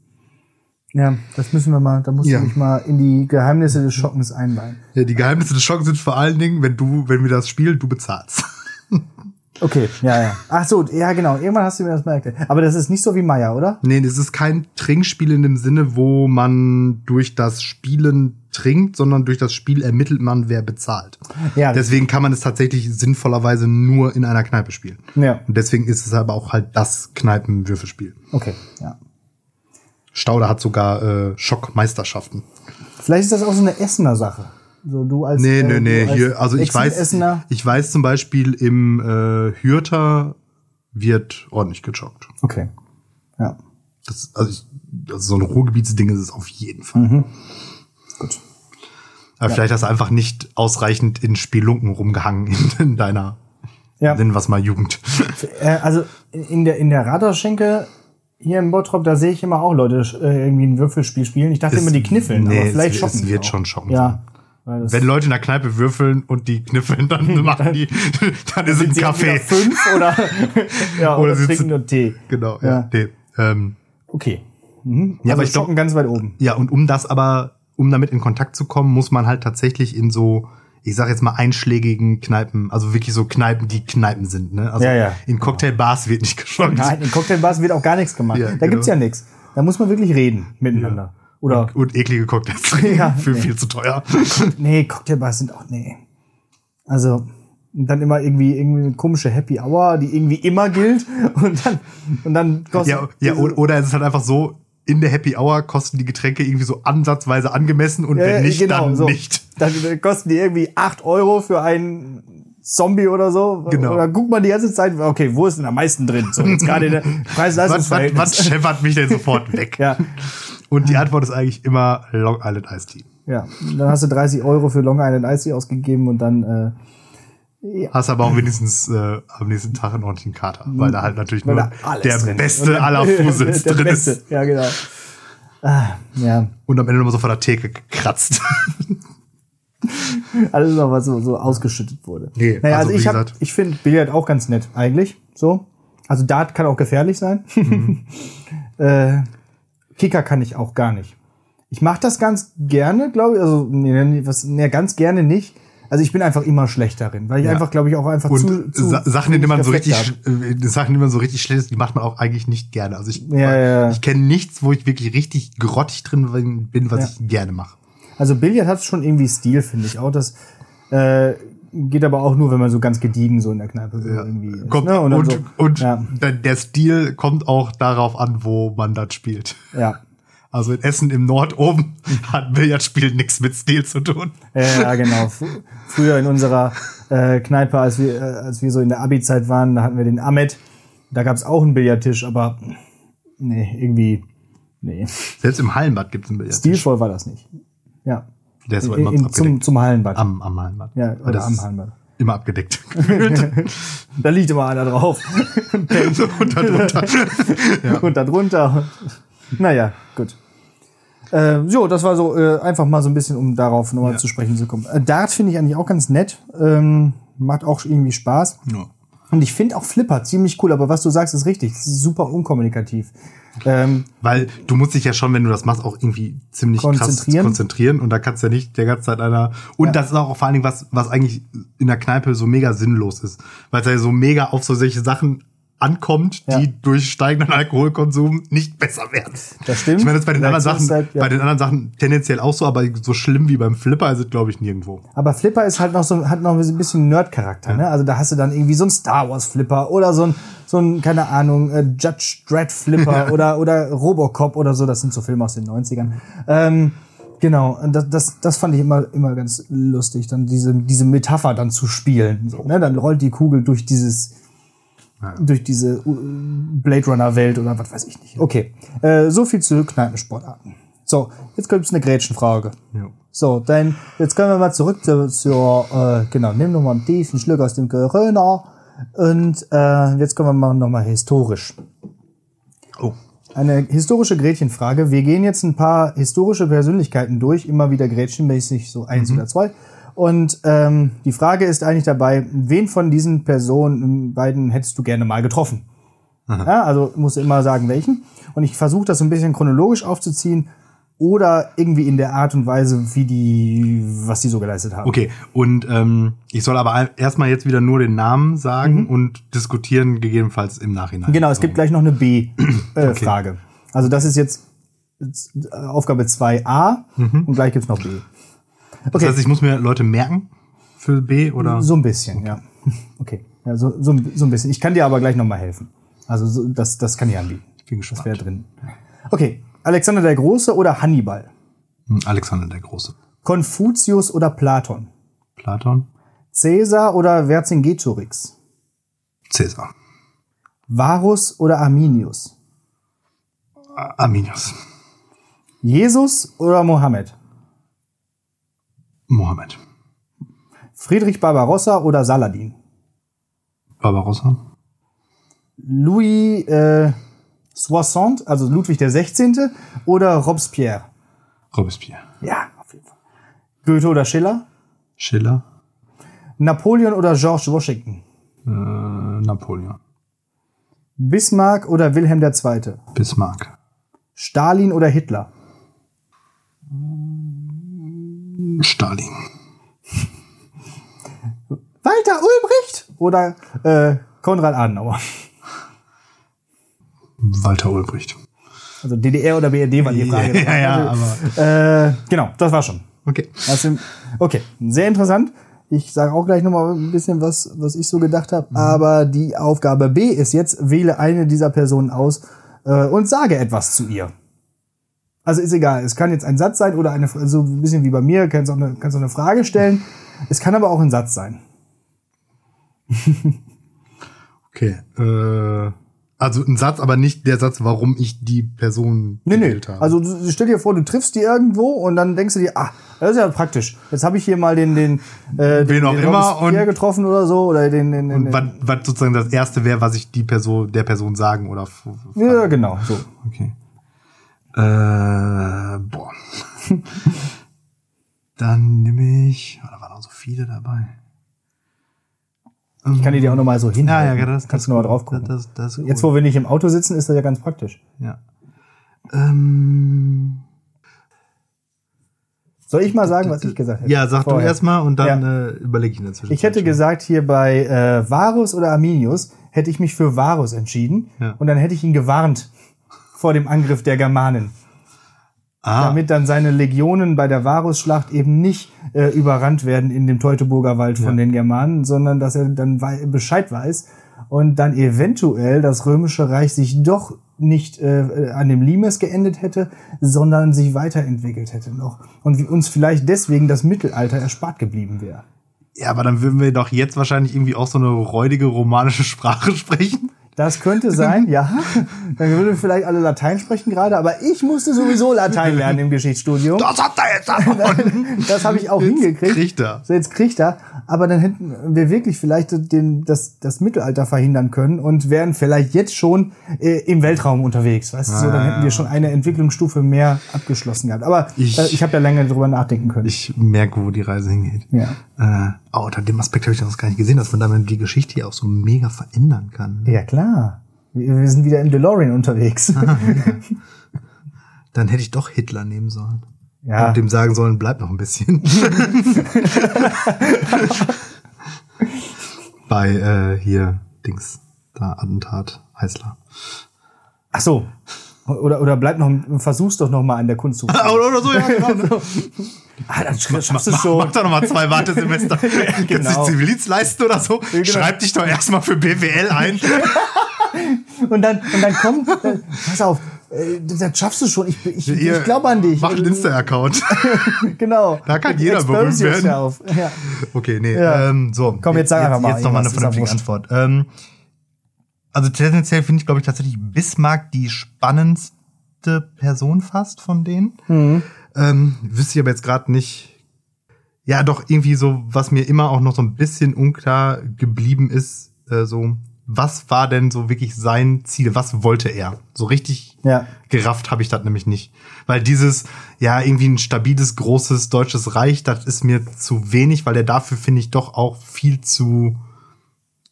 Ja, das müssen wir mal, da musst Ja. du mich mal in die Geheimnisse des Schockens einweihen. Ja, die Geheimnisse des Schockens sind vor allen Dingen, wenn du, wenn wir das spielen, du bezahlst. Okay, ja, ja. Ach so, ja, genau. Irgendwann hast du mir das mal erklärt. Aber das ist nicht so wie Maya, oder? Nee, das ist kein Trinkspiel in dem Sinne, wo man durch das Spielen trinkt, sondern durch das Spiel ermittelt man, wer bezahlt. Ja. Deswegen kann man es tatsächlich sinnvollerweise nur in einer Kneipe spielen. Ja. Und deswegen ist es aber auch halt das Kneipenwürfelspiel. Okay, ja. Stauder hat sogar äh, Schockmeisterschaften. Vielleicht ist das auch so eine Essener Sache. So du als Nee, äh, nee, du nee, als hier, also ich weiß, Ex-Essener. ich weiß zum Beispiel im äh, Hürter wird ordentlich gejoggt. Okay. Ja. Das, also, ich, also so ein Ruhrgebietsding ist es auf jeden Fall. Mhm. Gut. Aber vielleicht hast du einfach nicht ausreichend in Spelunken rumgehangen in, in deiner, Ja. nennen wir es mal Jugend. Äh, also in der in der Radarschenke hier im Bottrop, da sehe ich immer auch Leute äh, irgendwie ein Würfelspiel spielen. Ich dachte Es- immer, die kniffeln, nee, aber es- vielleicht es schocken die wird auch. schon schocken Ja. Wenn Leute in der Kneipe würfeln und die kniffeln, dann machen die, dann ist es ein Kaffee. fünf oder ja, oder, Oder trinken nur Tee. Genau, ja. Ja. Nee, ähm, Okay. Mhm. Ja, also aber ich glaub- schocken ganz weit oben. Ja, und um das aber, um damit in Kontakt zu kommen, muss man halt tatsächlich in so, ich sag jetzt mal, einschlägigen Kneipen, also wirklich so Kneipen, die Kneipen sind, ne? Also Ja, ja. in Cocktailbars wird nicht geschockt. Nein, in Cocktailbars wird auch gar nichts gemacht. Ja, da genau. gibt's ja nichts. Da muss man wirklich reden miteinander. Oder Und eklige Cocktails trinken für nee. viel zu teuer. nee, Cocktailbars sind auch nee. Also und dann immer irgendwie irgendwie eine komische Happy Hour, die irgendwie immer gilt und dann und dann kostet Ja, ja, oder es ist halt einfach so, in der Happy Hour kosten die Getränke irgendwie so ansatzweise angemessen und Ja, wenn ja, nicht, genau, dann so. nicht. Dann kosten die irgendwie 8 Euro für einen Zombie oder so. Genau. Oder guckt man die ganze Zeit, okay, wo ist denn am meisten drin? So, jetzt gerade in der Was, was, Preis-Leistungs-Verhältnis. was scheppert mich denn sofort weg? Ja, Und die Antwort ist eigentlich immer Long Island Iced Tea. ja. Dann hast du 30 Euro für Long Island Ice Tea ausgegeben und dann, äh, Hast aber auch wenigstens äh, am nächsten Tag einen ordentlichen Kater, weil da halt natürlich weil nur der drin beste aller Fusels drin Beste. ist. Ja, genau. Ah, ja, Und am Ende nochmal so von der Theke gekratzt. alles noch, was so, so ausgeschüttet wurde. Nee, naja, also also, ich, hab, ich finde Billard auch ganz nett, eigentlich. So. Also Dart kann auch gefährlich sein. Mhm. äh, Kicker kann ich auch gar nicht. Ich mache das ganz gerne, glaube ich. Also, nee, was, nee, ganz gerne nicht. Also ich bin einfach immer schlecht darin, weil ich Ja. einfach, glaube ich, auch einfach Und zu, zu Sa Sachen, denen man so richtig, hab. äh, Sachen, die man so richtig schlecht ist, die macht man auch eigentlich nicht gerne. Also ich, Ja, ja, ja. ich kenne nichts, wo ich wirklich richtig grottig drin bin, was Ja. ich gerne mache. Also Billard hat schon irgendwie Stil, finde ich auch. Das äh, geht aber auch nur, wenn man so ganz gediegen so in der Kneipe so irgendwie ist. Kommt, ne? und und, so, und ja, der- der Stil kommt auch darauf an, wo man das spielt. ja. Also in Essen im Nord oben hat Billardspiel nichts mit Stil zu tun. Ja, ja, genau. Fr- Früher in unserer äh, Kneipe, als wir, äh, als wir so in der Abi-Zeit waren, da hatten wir den Ahmed. Da gab's auch einen Billardtisch, aber nee, irgendwie, nee. Selbst im Hallenbad gibt es einen Billardtisch. Stilvoll war das nicht. Ja. Der ist In, immer in, zum, zum Hallenbad. am, am Hallenbad. ja, oder das am Hallenbad. Immer abgedeckt. Da liegt immer einer drauf. und darunter. und da drunter. Naja, gut. Äh, so, das war so äh, einfach mal so ein bisschen, um darauf nochmal Ja. zu sprechen zu kommen. Äh, Dart finde ich eigentlich auch ganz nett. Ähm, macht auch irgendwie Spaß. Ja. Und ich finde auch Flipper ziemlich cool, aber was du sagst, ist richtig. Das ist super unkommunikativ. Ähm, Weil du musst dich ja schon, wenn du das machst, auch irgendwie ziemlich krass Konzentrieren. konzentrieren und da kannst du ja nicht der ganze Zeit einer. Und Ja. das ist auch vor allen Dingen was, was eigentlich in der Kneipe so mega sinnlos ist. Weil es ja so mega auf so solche Sachen ankommt, Ja. die durch steigenden Alkoholkonsum nicht besser werden. Das stimmt. Ich meine, das ist bei den Vielleicht anderen Sachen, halt, ja. bei den anderen Sachen tendenziell auch so, aber so schlimm wie beim Flipper ist es, glaube ich, nirgendwo. aber Flipper ist halt noch so, hat noch ein bisschen Nerd-Charakter, ne? Also da hast du dann irgendwie so ein Star Wars Flipper oder so ein, so ein, keine Ahnung, äh, Judge Dredd Flipper oder, oder Robocop oder so. Das sind so Filme aus den 90ern. Ähm, Genau, und das, das, das fand ich immer, immer ganz lustig, dann diese, diese Metapher dann zu spielen. So, ne? Dann rollt die Kugel durch dieses durch diese uh, Blade Runner Welt oder was weiß ich nicht. Okay, äh, so viel zu Kneipensportarten. So, jetzt kommt eine Gretchenfrage. Ja. So, dann jetzt kommen wir mal zurück zur, zur äh, genau, nimm noch mal einen tiefen Schluck aus dem Corona und äh, jetzt kommen wir mal noch mal historisch. Oh. Eine historische Gretchenfrage. Wir gehen jetzt ein paar historische Persönlichkeiten durch, immer wieder Gretchenmäßig, so eins oder zwei. Und ähm, die Frage ist eigentlich dabei, wen von diesen Personen beiden hättest du gerne mal getroffen? Ja, also musst du immer sagen, welchen. Und ich versuche das so ein bisschen chronologisch aufzuziehen oder irgendwie in der Art und Weise, wie die, was die so geleistet haben. Okay, und ähm, ich soll aber erstmal jetzt wieder nur den Namen sagen und diskutieren gegebenenfalls im Nachhinein. Genau, es gibt gleich noch eine B-Frage. Also das ist jetzt äh, Aufgabe 2a und gleich gibt's noch B. Das heißt, ich muss mir Leute merken für B oder? So ein bisschen, ja. Okay, ja, so, so, so ein bisschen. Ich kann dir aber gleich nochmal helfen. Also so, das, das kann ich anbieten. Ich bin Das gespannt. wäre drin. Okay, Alexander der Große oder Hannibal? Hm, Alexander der Große. Konfuzius oder Platon? Platon. Caesar oder Vercingetorix? Cäsar. Varus oder Arminius? Arminius. Jesus oder Mohammed? Mohammed. Friedrich Barbarossa oder Saladin? Barbarossa. Louis äh, Soixante, also Ludwig der 16. oder Robespierre? Robespierre. Ja, auf jeden Fall. Goethe oder Schiller? Schiller. Napoleon oder George Washington? Äh, Napoleon. Bismarck oder Wilhelm II.? Bismarck. Stalin oder Hitler? Stalin. Walter Ulbricht oder äh, Konrad Adenauer? Walter Ulbricht. Also DDR oder BRD war die Frage. Ja, ja, Also, Äh, genau, das war schon. Okay. Also, okay, sehr interessant. Ich sage auch gleich nochmal ein bisschen was, was ich so gedacht habe. Aber die Aufgabe B ist jetzt, wähle eine dieser Personen aus äh, und sage etwas zu ihr. Also ist egal, es kann jetzt ein Satz sein oder eine, so ein bisschen wie bei mir, kannst auch eine, kannst auch eine Frage stellen. Es kann aber auch ein Satz sein. Okay. Äh, also ein Satz, aber nicht der Satz, warum ich die Person Nee, nee. gewählt habe. Also du, stell dir vor, du triffst die irgendwo und dann denkst du dir, ah, das ist ja praktisch. Jetzt habe ich hier mal den, den, äh, den, auch den immer und- getroffen oder so oder den, den, den, Und was, was sozusagen das erste wäre, was ich die Person, der Person sagen oder ja genau so. Okay. Äh, boah. Dann nehme ich. Oh, da waren auch so viele dabei. Ich kann die dir auch noch mal so hin. Ja, ja, das kannst du noch mal drauf gucken. Das, das, Jetzt, wo wir nicht im Auto sitzen, ist das ja ganz praktisch. Ja. Ähm, Soll ich mal sagen, was ich gesagt hätte? ja, sag du Vorher. erst mal und dann Ja. äh, überlege ich in der Zwischenzeit. Ich hätte schon. gesagt, hier bei äh, Varus oder Arminius hätte ich mich für Varus entschieden Ja. und dann hätte ich ihn gewarnt vor dem Angriff der Germanen. ah, damit dann seine Legionen bei der Varusschlacht eben nicht äh, überrannt werden in dem Teutoburger Wald von den Germanen, sondern dass er dann wei Bescheid weiß und dann eventuell das römische Reich sich doch nicht äh, an dem Limes geendet hätte, sondern sich weiterentwickelt hätte noch und wie uns vielleicht deswegen das Mittelalter erspart geblieben wäre. ja, aber dann würden wir doch jetzt wahrscheinlich irgendwie auch so eine räudige romanische Sprache sprechen. Das könnte sein, ja. Dann würden vielleicht alle Latein sprechen gerade, aber ich musste sowieso Latein lernen im Geschichtsstudium. Das hat er jetzt davon. Das habe ich auch hingekriegt. kriegt er. So, jetzt kriegt er. Aber dann hätten wir wirklich vielleicht den, das, das Mittelalter verhindern können und wären vielleicht jetzt schon äh, im Weltraum unterwegs. Weißt du, so, dann hätten wir schon eine Entwicklungsstufe mehr abgeschlossen gehabt. Aber ich, äh, ich habe ja länger drüber nachdenken können. Ich merke, wo die Reise hingeht. ja. Äh, oh, unter dem Aspekt habe ich das gar nicht gesehen, dass man damit die Geschichte hier auch so mega verändern kann. ja, klar. Wir, wir sind wieder im DeLorean unterwegs. Dann hätte ich doch Hitler nehmen sollen. Ja. Und dem sagen sollen, bleib noch ein bisschen. Bei äh, hier Dings, da Attentat, Heißler. Ach so. Oder, oder bleib noch, versuch's doch noch mal an der Kunst. oder, oder so, ja, genau. ah, dann schaffst du Mach, schon. mach doch noch mal zwei Wartesemester. Kannst Genau. du Zivildienst leisten oder so? genau. Schreib dich doch erstmal für BWL ein. Und dann, und dann komm, äh, pass auf, äh, das schaffst du schon. Ich, ich, Ihr- ich glaube an dich. Mach einen Insta-Account. Genau. Da kann jeder berühmt werden. Ja. Okay, nee. Ja. Ähm, so. Komm, jetzt sag einfach mal Jetzt noch mal eine vernünftige. Antwort. Ähm, Also tendenziell finde ich, glaube ich, tatsächlich Bismarck die spannendste Person fast von denen. Mhm. Ähm, wüsste ich aber jetzt gerade nicht. Ja, doch irgendwie so, was mir immer auch noch so ein bisschen unklar geblieben ist, äh, so, was war denn so wirklich sein Ziel? Was wollte er? So richtig Ja. gerafft habe ich das nämlich nicht. Weil dieses, ja, irgendwie ein stabiles, großes deutsches Reich, das ist mir zu wenig, weil er dafür, finde ich, doch auch viel zu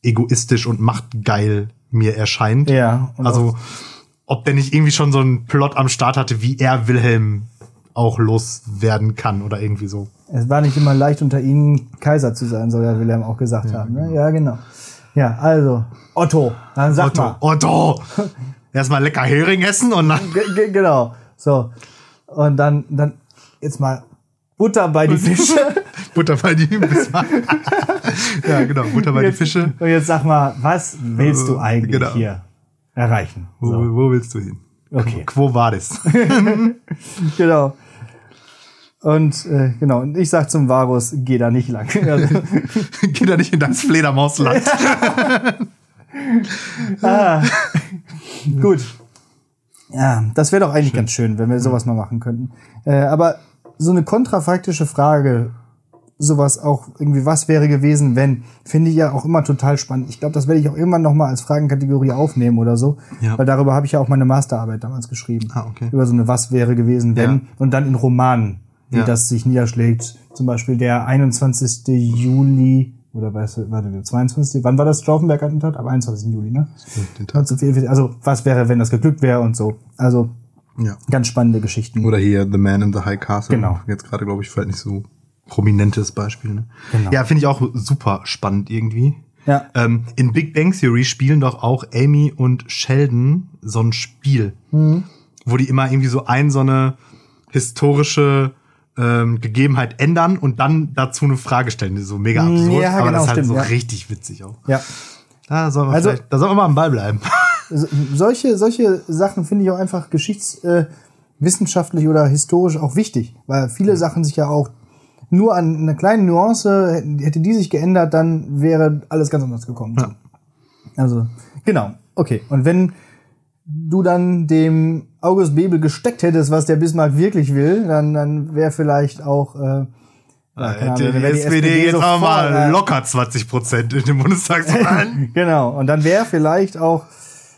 egoistisch und machtgeil mir erscheint. Ja. Also, ob der nicht irgendwie schon so einen Plot am Start hatte, wie er Wilhelm auch loswerden kann oder irgendwie so. Es war nicht immer leicht, unter ihnen Kaiser zu sein, soll ja Wilhelm auch gesagt haben. Ne? Ja, genau. Ja, also, Otto, dann sag Otto, mal. Otto! Erstmal lecker Hering essen und dann. Ge- ge- genau. So. Und dann, dann jetzt mal Butter bei die Fische. Butter bei die Bismarck. ja, genau, Butter bei die Jetzt- Fische. Und jetzt sag mal, was willst du eigentlich Genau. hier erreichen? Wo, So. wo willst du hin? Okay. Quo war das? Genau. Und äh, genau, und ich sag zum Varus, geh da nicht lang. Also, Geh da nicht in das Fledermausland. ah, gut. Ja, das wäre doch eigentlich ganz schön, wenn wir sowas mal machen könnten. Äh, aber so eine kontrafaktische Frage, sowas auch irgendwie, was wäre gewesen, wenn, finde ich ja auch immer total spannend. Ich glaube, das werde ich auch irgendwann noch mal als Fragenkategorie aufnehmen oder so, Ja. weil darüber habe ich ja auch meine Masterarbeit damals geschrieben. Ah, okay. Über so eine Was wäre gewesen, wenn, Ja. und dann in Romanen, wie Ja. das sich niederschlägt. Zum Beispiel der 21. Juli, oder was, warte, der 22. Wann war das Stauffenberg-Attentat? Am 21. Juli, ne? Den Tag. 1944. Also, was wäre, wenn das geglückt wäre und so. Also, Ja. ganz spannende Geschichten. Oder hier The Man in the High Castle. Genau. Jetzt gerade, glaube ich, vielleicht nicht so prominentes Beispiel. Ne? Genau. Ja, finde ich auch super spannend irgendwie. Ja. Ähm, in Big Bang Theory spielen doch auch Amy und Sheldon so ein Spiel, Mhm. wo die immer irgendwie so ein so eine historische ähm, Gegebenheit ändern und dann dazu eine Frage stellen. Das ist so mega absurd, ja, aber genau, das ist halt stimmt, so ja. richtig witzig auch. Ja. Da soll man, Also- da soll man mal am Ball bleiben. So- solche, solche Sachen finde ich auch einfach geschichtswissenschaftlich äh, oder historisch auch wichtig, weil viele Sachen sich ja auch nur an einer kleinen Nuance, hätte die sich geändert, dann wäre alles ganz anders gekommen. Ja. Also, genau. Okay. Und wenn du dann dem August Bebel gesteckt hättest, was der Bismarck wirklich will, dann, dann wäre vielleicht auch, äh, ja, Ahnung, die, SPD, jetzt sofort, auch mal äh, locker 20 Prozent in den Bundestagswahlen. Genau. Und dann wäre vielleicht auch,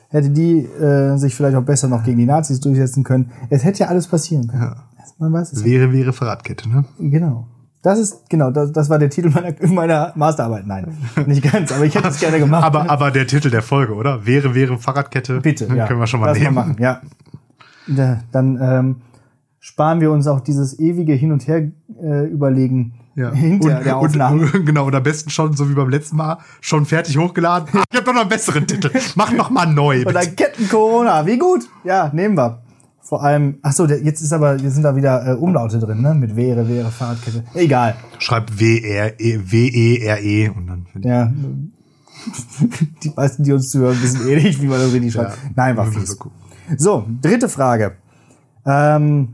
hätte die äh, sich vielleicht auch besser noch gegen die Nazis durchsetzen können. Es hätte ja alles passieren können. Ja. Man weiß es. wäre, wäre Fahrradkette, ne? Genau. Das ist, genau, das, das war der Titel meiner, meiner Masterarbeit. Nein, nicht ganz, aber ich hätte es gerne gemacht. Aber, aber der Titel der Folge, oder? Wäre, wäre Fahrradkette. Bitte, ja. Können wir schon mal Lass nehmen. machen, ja. Da, dann ähm, sparen wir uns auch dieses ewige Hin und Her äh, überlegen Ja. hinter der Aufnahme. Und, genau, und am besten schon, so wie beim letzten Mal, schon fertig hochgeladen. Ah, ich habe doch noch einen besseren Titel. Mach noch mal neu. Oder bitte. Ketten Corona, wie gut. Ja, nehmen wir. Vor allem, ach so, jetzt ist aber, jetzt sind da wieder äh, Umlaute drin, ne? Mit wäre, wäre, Fahrradkette. Egal. Schreib W-R-E, W-E-R-E und dann. Ja. Die meisten, die uns zuhören, wissen eh nicht, wie man das richtig schreibt. Ja. Nein, war fies. So, dritte Frage. Ähm,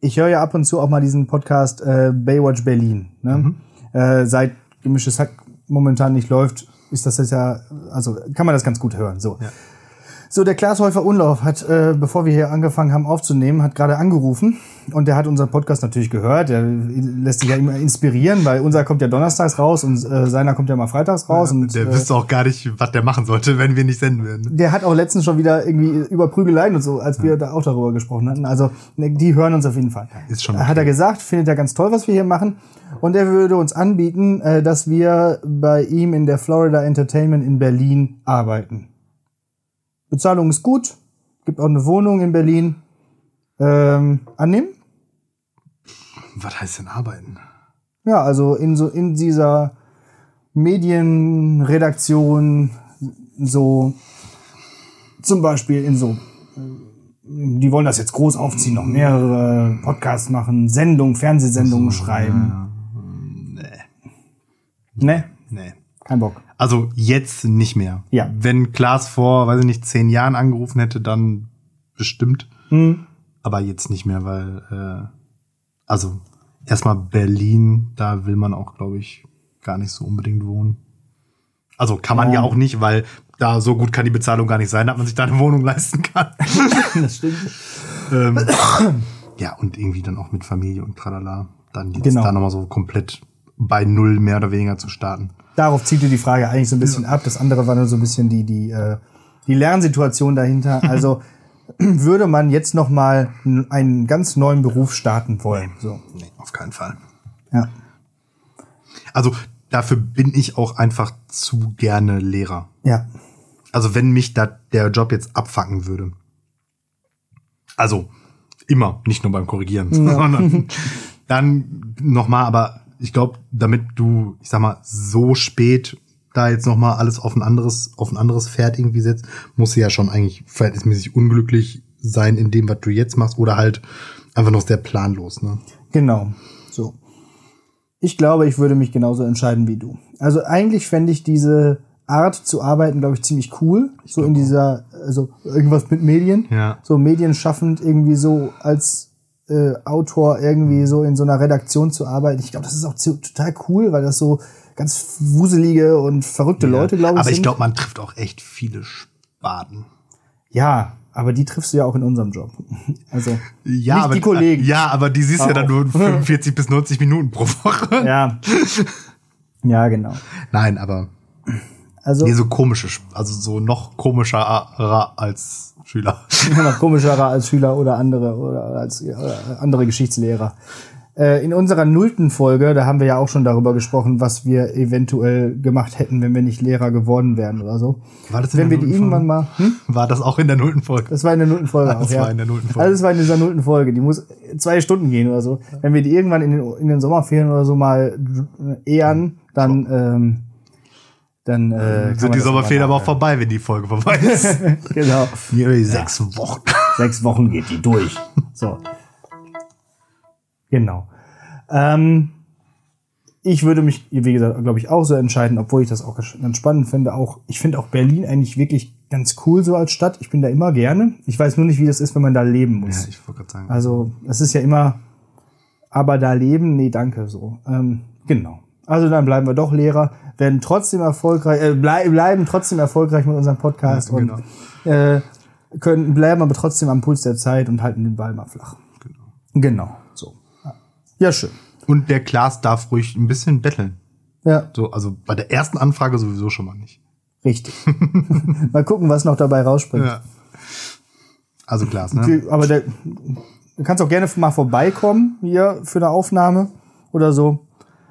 ich höre ja ab und zu auch mal diesen Podcast äh, Baywatch Berlin. Ne? Mhm. Äh, seit Gemischtes Hack momentan nicht läuft, ist das jetzt ja, also kann man das ganz gut hören. So. Ja. So, der Klaas Häufer Unlauf hat, äh, bevor wir hier angefangen haben aufzunehmen, hat gerade angerufen und der hat unseren Podcast natürlich gehört. Der lässt sich ja immer inspirieren, weil unser kommt ja donnerstags raus und äh, seiner kommt ja mal freitags raus. und, Der äh, wüsste auch gar nicht, was der machen sollte, wenn wir nicht senden würden. der hat auch letztens schon wieder irgendwie über Prügeleien und so, als wir da auch darüber gesprochen hatten. Also ne, die hören uns auf jeden Fall. ist schon Hat okay. er gesagt, findet er ganz toll, was wir hier machen. Und er würde uns anbieten, äh, dass wir bei ihm in der Florida Entertainment in Berlin arbeiten. Bezahlung ist gut, gibt auch eine Wohnung in Berlin. Ähm, annehmen? Was heißt denn arbeiten? Ja, also in so in dieser Medienredaktion so zum Beispiel in so äh, die wollen das jetzt groß aufziehen, noch mehrere Podcasts machen, Sendungen, Fernsehsendungen schreiben. Ne, Nee. kein Bock. Also jetzt nicht mehr. Ja. Wenn Klaas vor, weiß ich nicht, zehn Jahren angerufen hätte, dann bestimmt. Hm. Aber jetzt nicht mehr, weil, äh, also erstmal Berlin, da will man auch, glaube ich, gar nicht so unbedingt wohnen. Also kann man ja. Ja. auch nicht, weil da so gut kann die Bezahlung gar nicht sein, dass man sich da eine Wohnung leisten kann. Das stimmt. ähm, ja, und irgendwie dann auch mit Familie und tralala. Dann jetzt Genau. da nochmal so komplett bei Null mehr oder weniger zu starten. Darauf zielte die Frage eigentlich so ein bisschen ab. Das andere war nur so ein bisschen die, die, äh, die Lernsituation dahinter. Also würde man jetzt noch mal einen ganz neuen Beruf starten wollen. So. Nee, auf keinen Fall. Ja. Also dafür bin ich auch einfach zu gerne Lehrer. Ja. Also wenn mich da der Job jetzt abfacken würde. Also immer, nicht nur beim Korrigieren, sondern dann nochmal, aber ich glaube, damit du, ich sag mal, so spät da jetzt nochmal alles auf ein anderes, auf ein anderes Pferd irgendwie setzt, musst du ja schon eigentlich verhältnismäßig unglücklich sein in dem, was du jetzt machst, oder halt einfach noch sehr planlos, ne? Genau. So. Ich glaube, ich würde mich genauso entscheiden wie du. Also eigentlich fände ich diese Art zu arbeiten, glaube ich, ziemlich cool. So in dieser, also irgendwas mit Medien. Ja. So medienschaffend irgendwie so als äh, Autor irgendwie so in so einer Redaktion zu arbeiten. Ich glaube, das ist auch total cool, weil das so ganz wuselige und verrückte Leute, glaube ich, Aber ich glaube, man trifft auch echt viele Spaten. ja, aber die triffst du ja auch in unserem Job. Also Ja, aber, die Kollegen. Ja, aber die siehst du ja dann nur 45 bis 90 Minuten pro Woche. Ja. Ja, genau. Nein, aber Also nee, so komische, also so noch komischer als Schüler. noch komischerer als Schüler oder andere oder als oder andere Geschichtslehrer. Äh, in unserer nullten Folge, da haben wir ja auch schon darüber gesprochen, was wir eventuell gemacht hätten, wenn wir nicht Lehrer geworden wären oder so. War das in Wenn wir der die nullten irgendwann mal, hm? War das auch in der nullten Folge? das war in der nullten Folge Das auch, ja. war in der nullten Folge. Alles war in dieser nullten Folge. Die muss zwei Stunden gehen oder so. Wenn wir die irgendwann in den, in den Sommerferien oder so mal ehren, dann, ähm, dann äh, man Sind die Sommerferien aber auch vorbei, wenn die Folge vorbei ist. Genau. Hier sechs Wochen. Sechs Wochen geht die durch. So. Genau. Ähm, ich würde mich, wie gesagt, glaube ich, auch so entscheiden, obwohl ich das auch ganz spannend finde. Auch, ich finde auch Berlin eigentlich wirklich ganz cool so als Stadt. Ich bin da immer gerne. Ich weiß nur nicht, wie das ist, wenn man da leben muss. Ja, ich wollte gerade sagen. Also, es ist ja immer, aber da leben, nee, danke, so. Ähm, genau. Also dann bleiben wir doch Lehrer, werden trotzdem erfolgreich, äh, blei bleiben trotzdem erfolgreich mit unserem Podcast Ja, genau. und äh, können, bleiben aber trotzdem am Puls der Zeit und halten den Ball mal flach. Genau. Genau, so. Ja, schön. Und der Klaas darf ruhig ein bisschen betteln. Ja, So, also bei der ersten Anfrage sowieso schon mal nicht. richtig. mal gucken, was noch dabei rausspringt. Ja. Also Klaas, ne? Okay, Aber der, du kannst auch gerne mal vorbeikommen hier für eine Aufnahme oder so.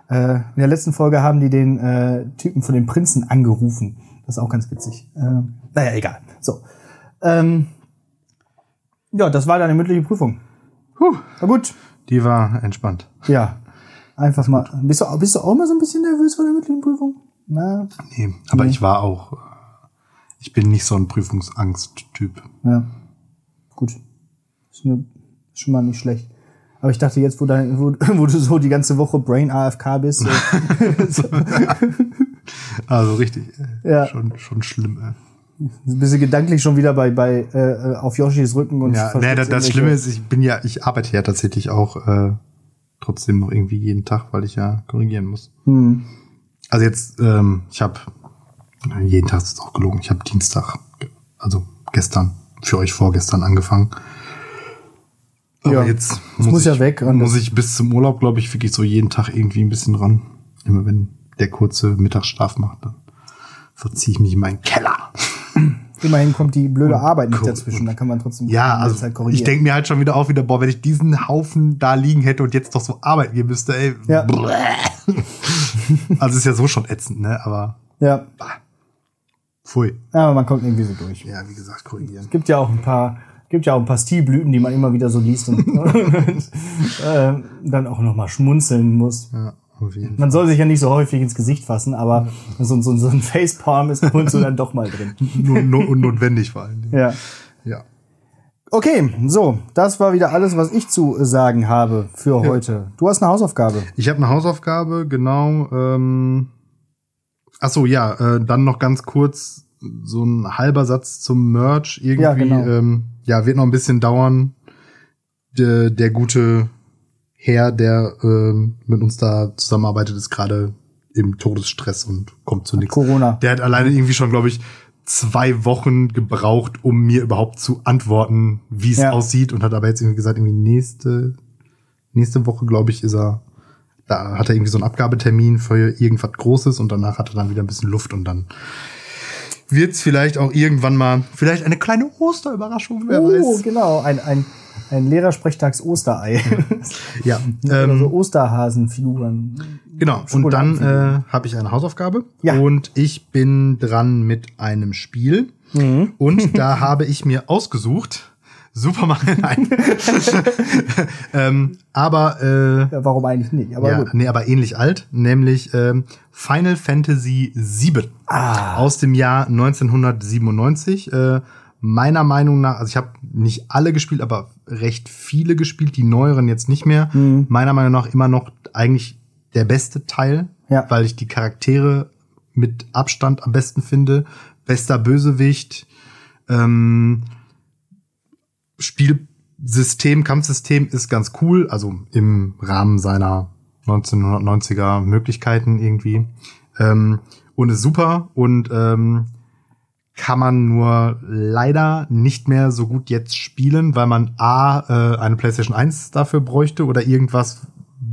Äh, in der letzten Folge haben die den äh, Typen von den Prinzen angerufen. Das ist auch ganz witzig. Äh, naja, egal. So. Ähm, ja, das war deine mündliche Prüfung. Puh, na gut. Die war entspannt. Ja. Einfach mal. Bist du, bist du auch mal so ein bisschen nervös vor der mündlichen Prüfung? Na, Nee, aber ich war auch, äh, ich bin nicht so ein Prüfungsangst-Typ. ja. Gut. Ist, ist schon mal nicht schlecht. Aber ich dachte jetzt, wo, dein, wo, wo du so die ganze Woche Brain AFK bist, so, Also richtig, äh, Ja. schon, schon schlimm. Äh. bist du gedanklich schon wieder bei, bei äh, auf Yoshis Rücken und Ja, nee, das, das Schlimme ist, ich bin ja, ich arbeite ja tatsächlich auch äh, trotzdem noch irgendwie jeden Tag, weil ich ja korrigieren muss. Hm. Also jetzt, ähm, ich habe jeden Tag ist auch gelogen. Ich habe Dienstag, also gestern für euch vorgestern angefangen. Aber Ja, jetzt das muss ich, ja weg und muss ich bis zum Urlaub, glaube ich, wirklich so jeden Tag irgendwie ein bisschen ran. Immer wenn der kurze Mittagsschlaf macht, dann verziehe ich mich in meinen Keller. Immerhin kommt die blöde Arbeit nicht dazwischen, da kann man trotzdem Ja, also Zeit ich korrigieren. denke mir halt schon wieder auf, wieder, boah, wenn ich diesen Haufen da liegen hätte und jetzt doch so arbeiten gehen müsste, ey. Ja. Also ist ja so schon ätzend, ne? Aber Ja, pfui. aber man kommt irgendwie so durch. Ja, wie gesagt, korrigieren. gibt ja auch ein paar, gibt ja auch ein paar Stilblüten, die man immer wieder so liest und äh, dann auch noch mal schmunzeln muss. Ja, auf jeden Fall. Man soll sich ja nicht so häufig ins Gesicht fassen, aber so, so, so ein Facepalm ist ab und zu dann doch mal drin. Nur, nur unnotwendig vor allen Dingen. Ja. Ja. Okay, so, das war wieder alles, was ich zu sagen habe für heute. Du hast eine Hausaufgabe. Ich habe eine Hausaufgabe, genau. Ähm, ach so, ja, äh, dann noch ganz kurz so ein halber Satz zum Merch. Irgendwie, Ja, genau. ähm, ja, wird noch ein bisschen dauern. Der, der gute Herr, der ähm, mit uns da zusammenarbeitet, ist gerade im Todesstress und kommt zu nichts. Corona. Der hat alleine irgendwie schon, glaube ich, zwei Wochen gebraucht, um mir überhaupt zu antworten, wie es Ja. aussieht und hat aber jetzt irgendwie gesagt, irgendwie nächste, nächste Woche, glaube ich, ist er, da hat er irgendwie so einen Abgabetermin für irgendwas Großes und danach hat er dann wieder ein bisschen Luft und dann wird's vielleicht auch irgendwann mal, vielleicht eine kleine Osterüberraschung, wer Oh, weiß. genau. Ein, ein, ein Lehrersprechtags-Osterei. Ja, Oder ähm, so Osterhasenfiguren. Genau, und dann äh, habe ich eine Hausaufgabe Ja. und ich bin dran mit einem Spiel Mhm. und da habe ich mir ausgesucht, Super Mario, nein. ähm, aber äh, Ja, warum eigentlich nicht? Aber ja, gut. nee, aber ähnlich alt, nämlich ähm, Final Fantasy VII Ah. aus dem Jahr 1997. Äh, meiner Meinung nach, also ich habe nicht alle gespielt, aber recht viele gespielt, die neueren jetzt nicht mehr. Mhm. Meiner Meinung nach immer noch eigentlich der beste Teil, Ja. weil ich die Charaktere mit Abstand am besten finde. Bester Bösewicht, ähm, Spielsystem, Kampfsystem ist ganz cool, also im Rahmen seiner 1990er Möglichkeiten irgendwie. Ähm, und ist super und ähm, kann man nur leider nicht mehr so gut jetzt spielen, weil man A, äh, eine PlayStation 1 dafür bräuchte oder irgendwas,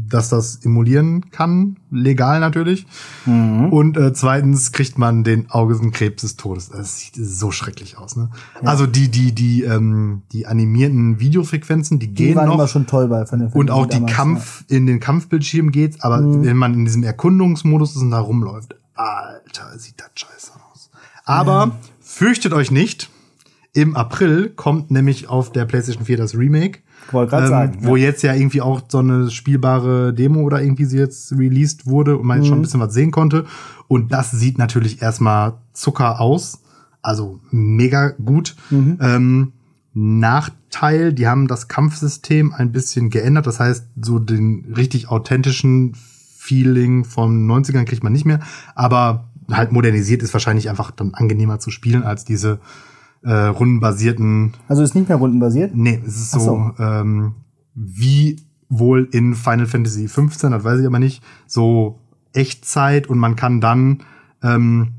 das das emulieren kann, legal natürlich. Und äh, zweitens kriegt man den Augenkrebs des Todes. Das sieht so schrecklich aus. Ne? Also die die die ähm, die animierten Videofrequenzen, die, Die gehen waren noch immer schon toll bei Final und Fantasy auch die damals, Kampf in den Kampfbildschirm geht, aber Mhm. wenn man in diesem Erkundungsmodus ist und da rumläuft, Alter, sieht das scheiße aus. Aber fürchtet euch nicht. Im April kommt nämlich auf der PlayStation 4 das Remake. Wollte Ähm, sagen. wo jetzt ja irgendwie auch so eine spielbare Demo oder irgendwie sie jetzt released wurde und man jetzt schon Mhm. ein bisschen was sehen konnte. Und das sieht natürlich erstmal Zucker aus. Also mega gut. Mhm. Ähm, Nachteil, die haben das Kampfsystem ein bisschen geändert. Das heißt, so den richtig authentischen Feeling von 90ern kriegt man nicht mehr. Aber halt modernisiert ist wahrscheinlich einfach dann angenehmer zu spielen als diese äh, rundenbasierten Also ist nicht mehr rundenbasiert? Nee, es ist Ach so, ähm, wie wohl in Final Fantasy 15, das weiß ich aber nicht, so Echtzeit und man kann dann, ähm,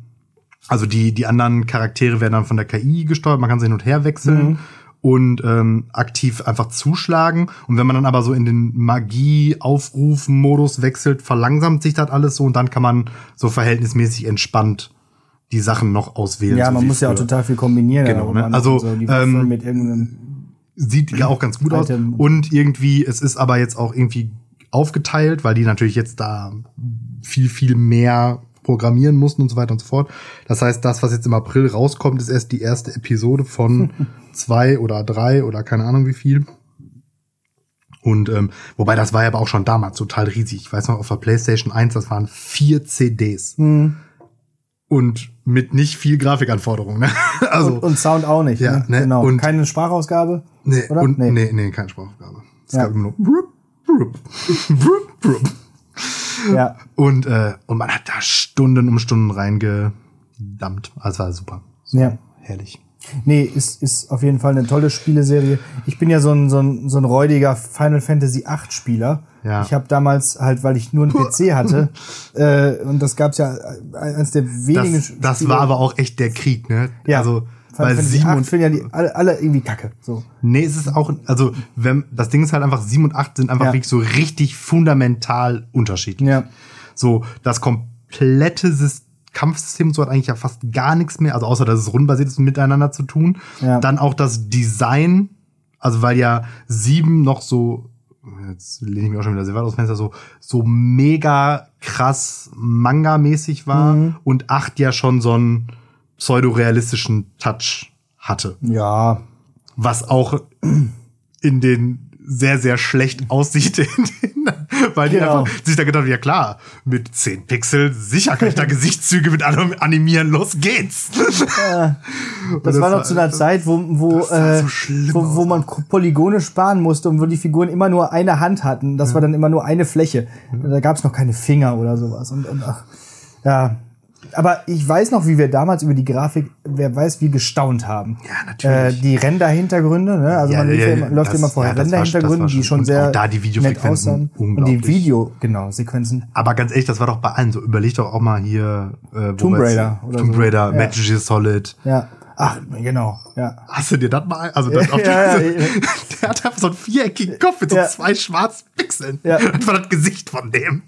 also die, die anderen Charaktere werden dann von der KI gesteuert, man kann sie hin und her wechseln Mhm. und ähm, aktiv einfach zuschlagen. Und wenn man dann aber so in den Magie-Aufrufen-Modus wechselt, verlangsamt sich das alles so und dann kann man so verhältnismäßig entspannt die Sachen noch auswählen. Ja, so man muss ja auch total viel kombinieren. Genau, ne? Also, so ähm, mit irgendeinem sieht ja auch ganz gut aus. Und irgendwie, es ist aber jetzt auch irgendwie aufgeteilt, weil die natürlich jetzt da viel, viel mehr programmieren mussten und so weiter und so fort. Das heißt, das, was jetzt im April rauskommt, ist erst die erste Episode von zwei oder drei oder keine Ahnung wie viel. Und ähm, wobei das war ja aber auch schon damals total riesig. Ich weiß noch, auf der PlayStation 1, das waren vier CDs. Hm. Und mit nicht viel Grafikanforderungen. Ne? Also, und, und Sound auch nicht. Ja, ne? ne? Genau. Und- Keine Sprachausgabe. Nee, Oder? und Nee. nee. nee, keine Sprachaufgabe. Es Ja. gab immer nur brup, brup, brup, brup. Ja. und äh, und man hat da Stunden um Stunden reingedammt. Also war super. Ja. Herrlich. Nee, ist, ist auf jeden Fall eine tolle Spieleserie. Ich bin ja so ein, so ein, so ein räudiger Final Fantasy 8 Spieler. Ja. Ich habe damals halt, weil ich nur einen PC hatte, äh, und das gab's ja eines der wenigen Das, das war aber auch echt der Krieg, ne? ja, Also Final bei Fantasy sieben 8 und finden ja die, alle, alle irgendwie kacke. So. nee, es ist auch also wenn das Ding ist halt einfach sieben und acht sind einfach Ja. wirklich so richtig fundamental unterschiedlich. Ja. So das komplette Sys- Kampfsystem und so hat eigentlich ja fast gar nichts mehr, also außer dass es rundenbasiert ist miteinander zu tun. Ja. Dann auch das Design, also weil ja sieben noch so, jetzt lehne ich mich auch schon wieder sehr weit aus dem Fenster, so, so mega krass Manga-mäßig war Mhm. und acht ja schon so einen pseudorealistischen Touch hatte. Ja. Was auch in den sehr, sehr schlecht aussieht, in den, weil die Genau. einfach sich da gedacht haben, ja klar, mit 10 Pixel, sicher kann ich da Gesichtszüge mit anim- animieren, los geht's. Das, war noch zu einer Zeit, wo, wo, das äh, so wo, wo man Polygone sparen musste und wo die Figuren immer nur eine Hand hatten. Das war dann immer nur eine Fläche. Da gab's noch keine Finger oder sowas. Und, und ach, ja, Aber ich weiß noch, wie wir damals über die Grafik, wer weiß, wie gestaunt haben. Ja, natürlich. Äh, die Render-Hintergründe, ne? Also Ja, man ja, ja, läuft das- immer vorher ja, das war- Render-Hintergründe, das war die schon sehr auch da die Videofrequenzen. Und die. Video, genau, Sequenzen. Aber ganz ehrlich, das war doch bei allen so. Überleg doch auch mal hier äh, Tomb Raider oder Tomb so. Raider, Ja. Metal Gear Solid. Ja. Ach, genau, ja. Hast du dir das mal? Also das auf Ja, ja, ja. der hat einfach so einen viereckigen Kopf mit so zwei schwarzen Pixeln. Ja. Das war das Gesicht von dem.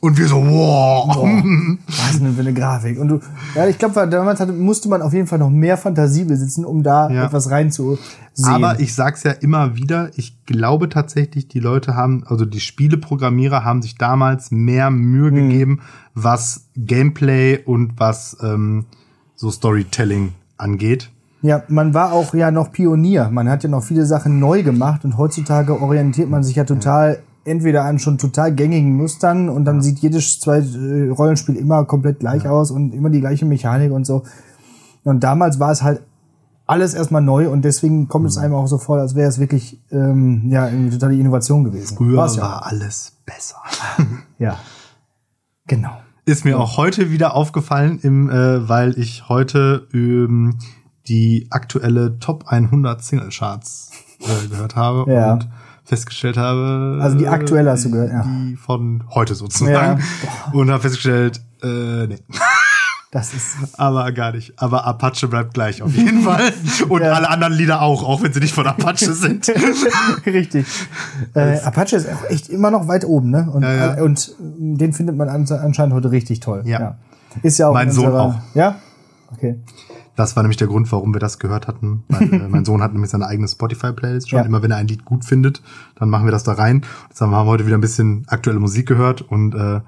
Und wir so, wow. Was ist denn für eine Grafik? Und du, ja, ich glaube, damals hatte, musste man auf jeden Fall noch mehr Fantasie besitzen, um da Ja. etwas reinzusehen. Aber ich sag's ja immer wieder, ich glaube tatsächlich, die Leute haben, also die Spieleprogrammierer haben sich damals mehr Mühe Hm. gegeben, was Gameplay und was ähm, so Storytelling angeht. Ja, man war auch ja noch Pionier. Man hat ja noch viele Sachen neu gemacht und heutzutage orientiert man sich ja total entweder an schon total gängigen Mustern und dann sieht jedes zweite äh, Rollenspiel immer komplett gleich aus und immer die gleiche Mechanik und so. Und damals war es halt alles erstmal neu und deswegen kommt es Mhm. einem auch so vor, als wäre es wirklich ähm, ja eine totale Innovation gewesen. Früher ja. war alles besser. ja. Genau. Ist mir auch heute wieder aufgefallen, im, äh, weil ich heute ähm, die aktuelle Top 100 Single Charts äh, gehört habe Ja. und festgestellt habe. Also die äh, aktuelle hast du gehört, ja. Die von heute sozusagen. Und habe festgestellt, äh, nee. Das ist Aber gar nicht. Aber Apache bleibt gleich auf jeden Fall. Und Ja. alle anderen Lieder auch, auch wenn sie nicht von Apache sind. Richtig. Äh, Apache ist auch echt immer noch weit oben, ne? Und, Ja, ja. äh, und äh, den findet man an- anscheinend heute richtig toll. Ja. Ist ja auch Mein in Sohn unserer- auch. Ja? Okay. Das war nämlich der Grund, warum wir das gehört hatten. Weil, äh, mein Sohn hat nämlich seine eigene Spotify-Playlist schon. Ja. Immer wenn er ein Lied gut findet, dann machen wir das da rein. Jetzt haben wir heute wieder ein bisschen aktuelle Musik gehört und äh,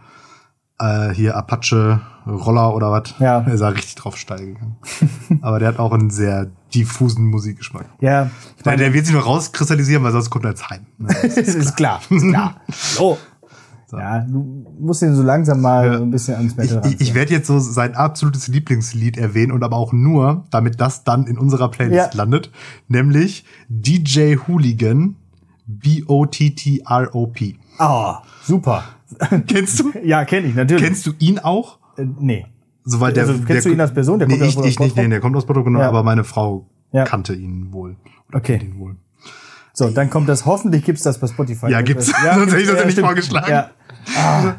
äh, hier Apache Roller oder was. Ja. Er ist da richtig drauf steil gegangen. Aber der hat auch einen sehr diffusen Musikgeschmack. Ja, ich Der, meine, der wird sich nur rauskristallisieren, weil sonst kommt er ins Heim. Ne? das ist klar. Ist klar. So. Ja, du musst ihn so langsam mal ein bisschen ans Ich, Metal ich, ich werde jetzt so sein absolutes Lieblingslied erwähnen und aber auch nur, damit das dann in unserer Playlist Ja. landet, nämlich DJ Hooligan B-O-T-T-R-O-P. Oh, super. Kennst du? Ja, kenne ich, natürlich. Kennst du ihn auch? äh, nee. Soweit der, Also, kennst der, du ihn als Person? Der nee, kommt ja ich, aus ich nicht, nee, der kommt aus Bottrop, genau, Ja. aber meine Frau Ja. kannte ihn wohl. Oder Okay. ihn wohl. So, dann kommt das, hoffentlich gibt's das bei Spotify. Ja, gibt's. Sonst hätte ich das ja nicht vorgeschlagen. Ja.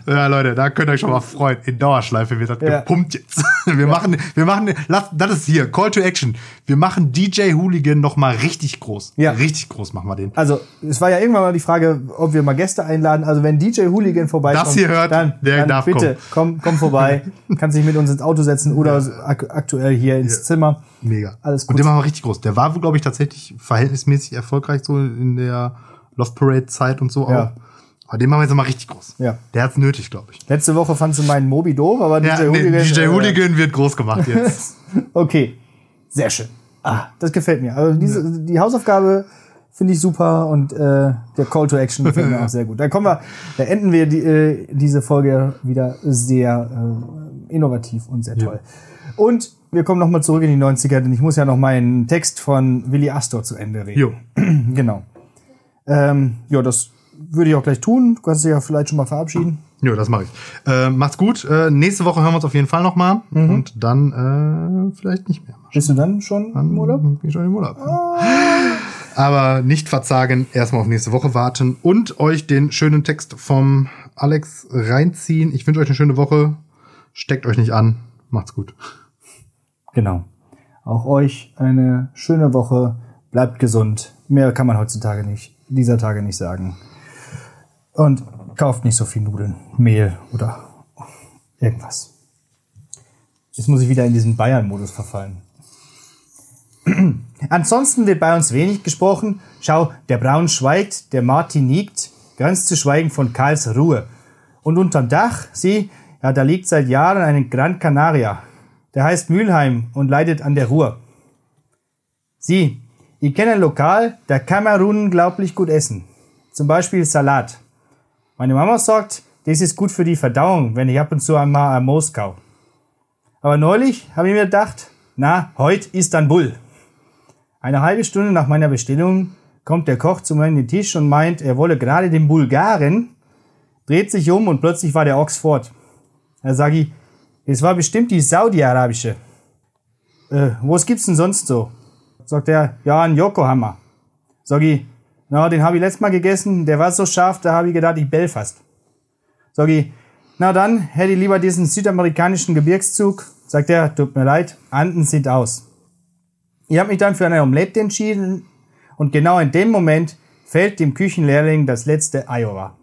Ja, Leute, da könnt ihr euch schon mal freuen. In Dauerschleife wird das Ja. gepumpt jetzt. Wir machen, wir machen, lass, das ist hier, Call to Action. Wir machen DJ Hooligan noch mal richtig groß. Ja. Richtig groß machen wir den. Also, es war ja irgendwann mal die Frage, ob wir mal Gäste einladen. Also, wenn DJ Hooligan vorbeikommt, Das hier hört, dann, der dann darf bitte, komm, komm vorbei. Kannst dich mit uns ins Auto setzen oder ak aktuell hier ins Zimmer. Mega. Alles Und gut. den machen wir richtig groß. Der war, glaube ich, tatsächlich verhältnismäßig erfolgreich so in der Love Parade Zeit und so Ja. auch. Aber den machen wir jetzt mal richtig groß. Ja. Der hat's nötig, glaube ich. Letzte Woche fandst du meinen Mobi doof, aber Ja, DJ nee, Hooligan. DJ äh, Hooligan wird groß gemacht jetzt. Okay, sehr schön. Ah, das gefällt mir. Also diese, die Hausaufgabe finde ich super und äh, der Call to Action gefällt mir auch sehr gut. Dann kommen wir, da enden wir die, äh, diese Folge wieder sehr äh, innovativ und sehr toll. Und wir kommen nochmal zurück in die 90er, denn ich muss ja noch meinen Text von Willy Astor zu Ende reden. jo. Genau. Ähm, ja, das würde ich auch gleich tun. Du kannst dich ja vielleicht schon mal verabschieden. Jo, das mache ich. Äh, macht's gut. Äh, nächste Woche hören wir uns auf jeden Fall noch mal. Mhm. Und dann äh, vielleicht nicht mehr. Bist du dann schon im Urlaub? Bin ich schon im Urlaub. Aber nicht verzagen, erstmal auf nächste Woche warten und euch den schönen Text vom Alex reinziehen. Ich wünsche euch eine schöne Woche. Steckt euch nicht an. Macht's gut. Genau. Auch euch eine schöne Woche. Bleibt gesund. Mehr kann man heutzutage nicht, dieser Tage nicht sagen. Und kauft nicht so viel Nudeln, Mehl oder irgendwas. Jetzt muss ich wieder in diesen Bayern-Modus verfallen. Ansonsten wird bei uns wenig gesprochen. Schau, der Braun schweigt, der Martin niegt, ganz zu schweigen von Karlsruhe. Und unterm Dach, sieh, ja, da liegt seit Jahren ein Gran Canaria. Der heißt Mülheim und leidet an der Ruhr. Sie, ich kenne ein Lokal, da kann man unglaublich gut essen. Zum Beispiel Salat. Meine Mama sagt, das ist gut für die Verdauung, wenn ich ab und zu einmal an Moskau. Aber neulich habe ich mir gedacht, na, heute Istanbul. Eine halbe Stunde nach meiner Bestellung kommt der Koch zu mir an den Tisch und meint, er wolle gerade den Bulgaren, dreht sich um und plötzlich war der Ochs fort. Da sag ich, Es war bestimmt die saudi-arabische. Äh, was gibt's denn sonst so? Sagt er, ja, ein Yokohama. Sag ich, na, den habe ich letztes Mal gegessen, der war so scharf, da habe ich gedacht, ich bell fast. Sag ich, na dann hätte ich lieber diesen südamerikanischen Gebirgszug. Sagt er, tut mir leid, Anden sind aus. Ich habe mich dann für eine Omelette entschieden und genau in dem Moment fällt dem Küchenlehrling das letzte Iowa.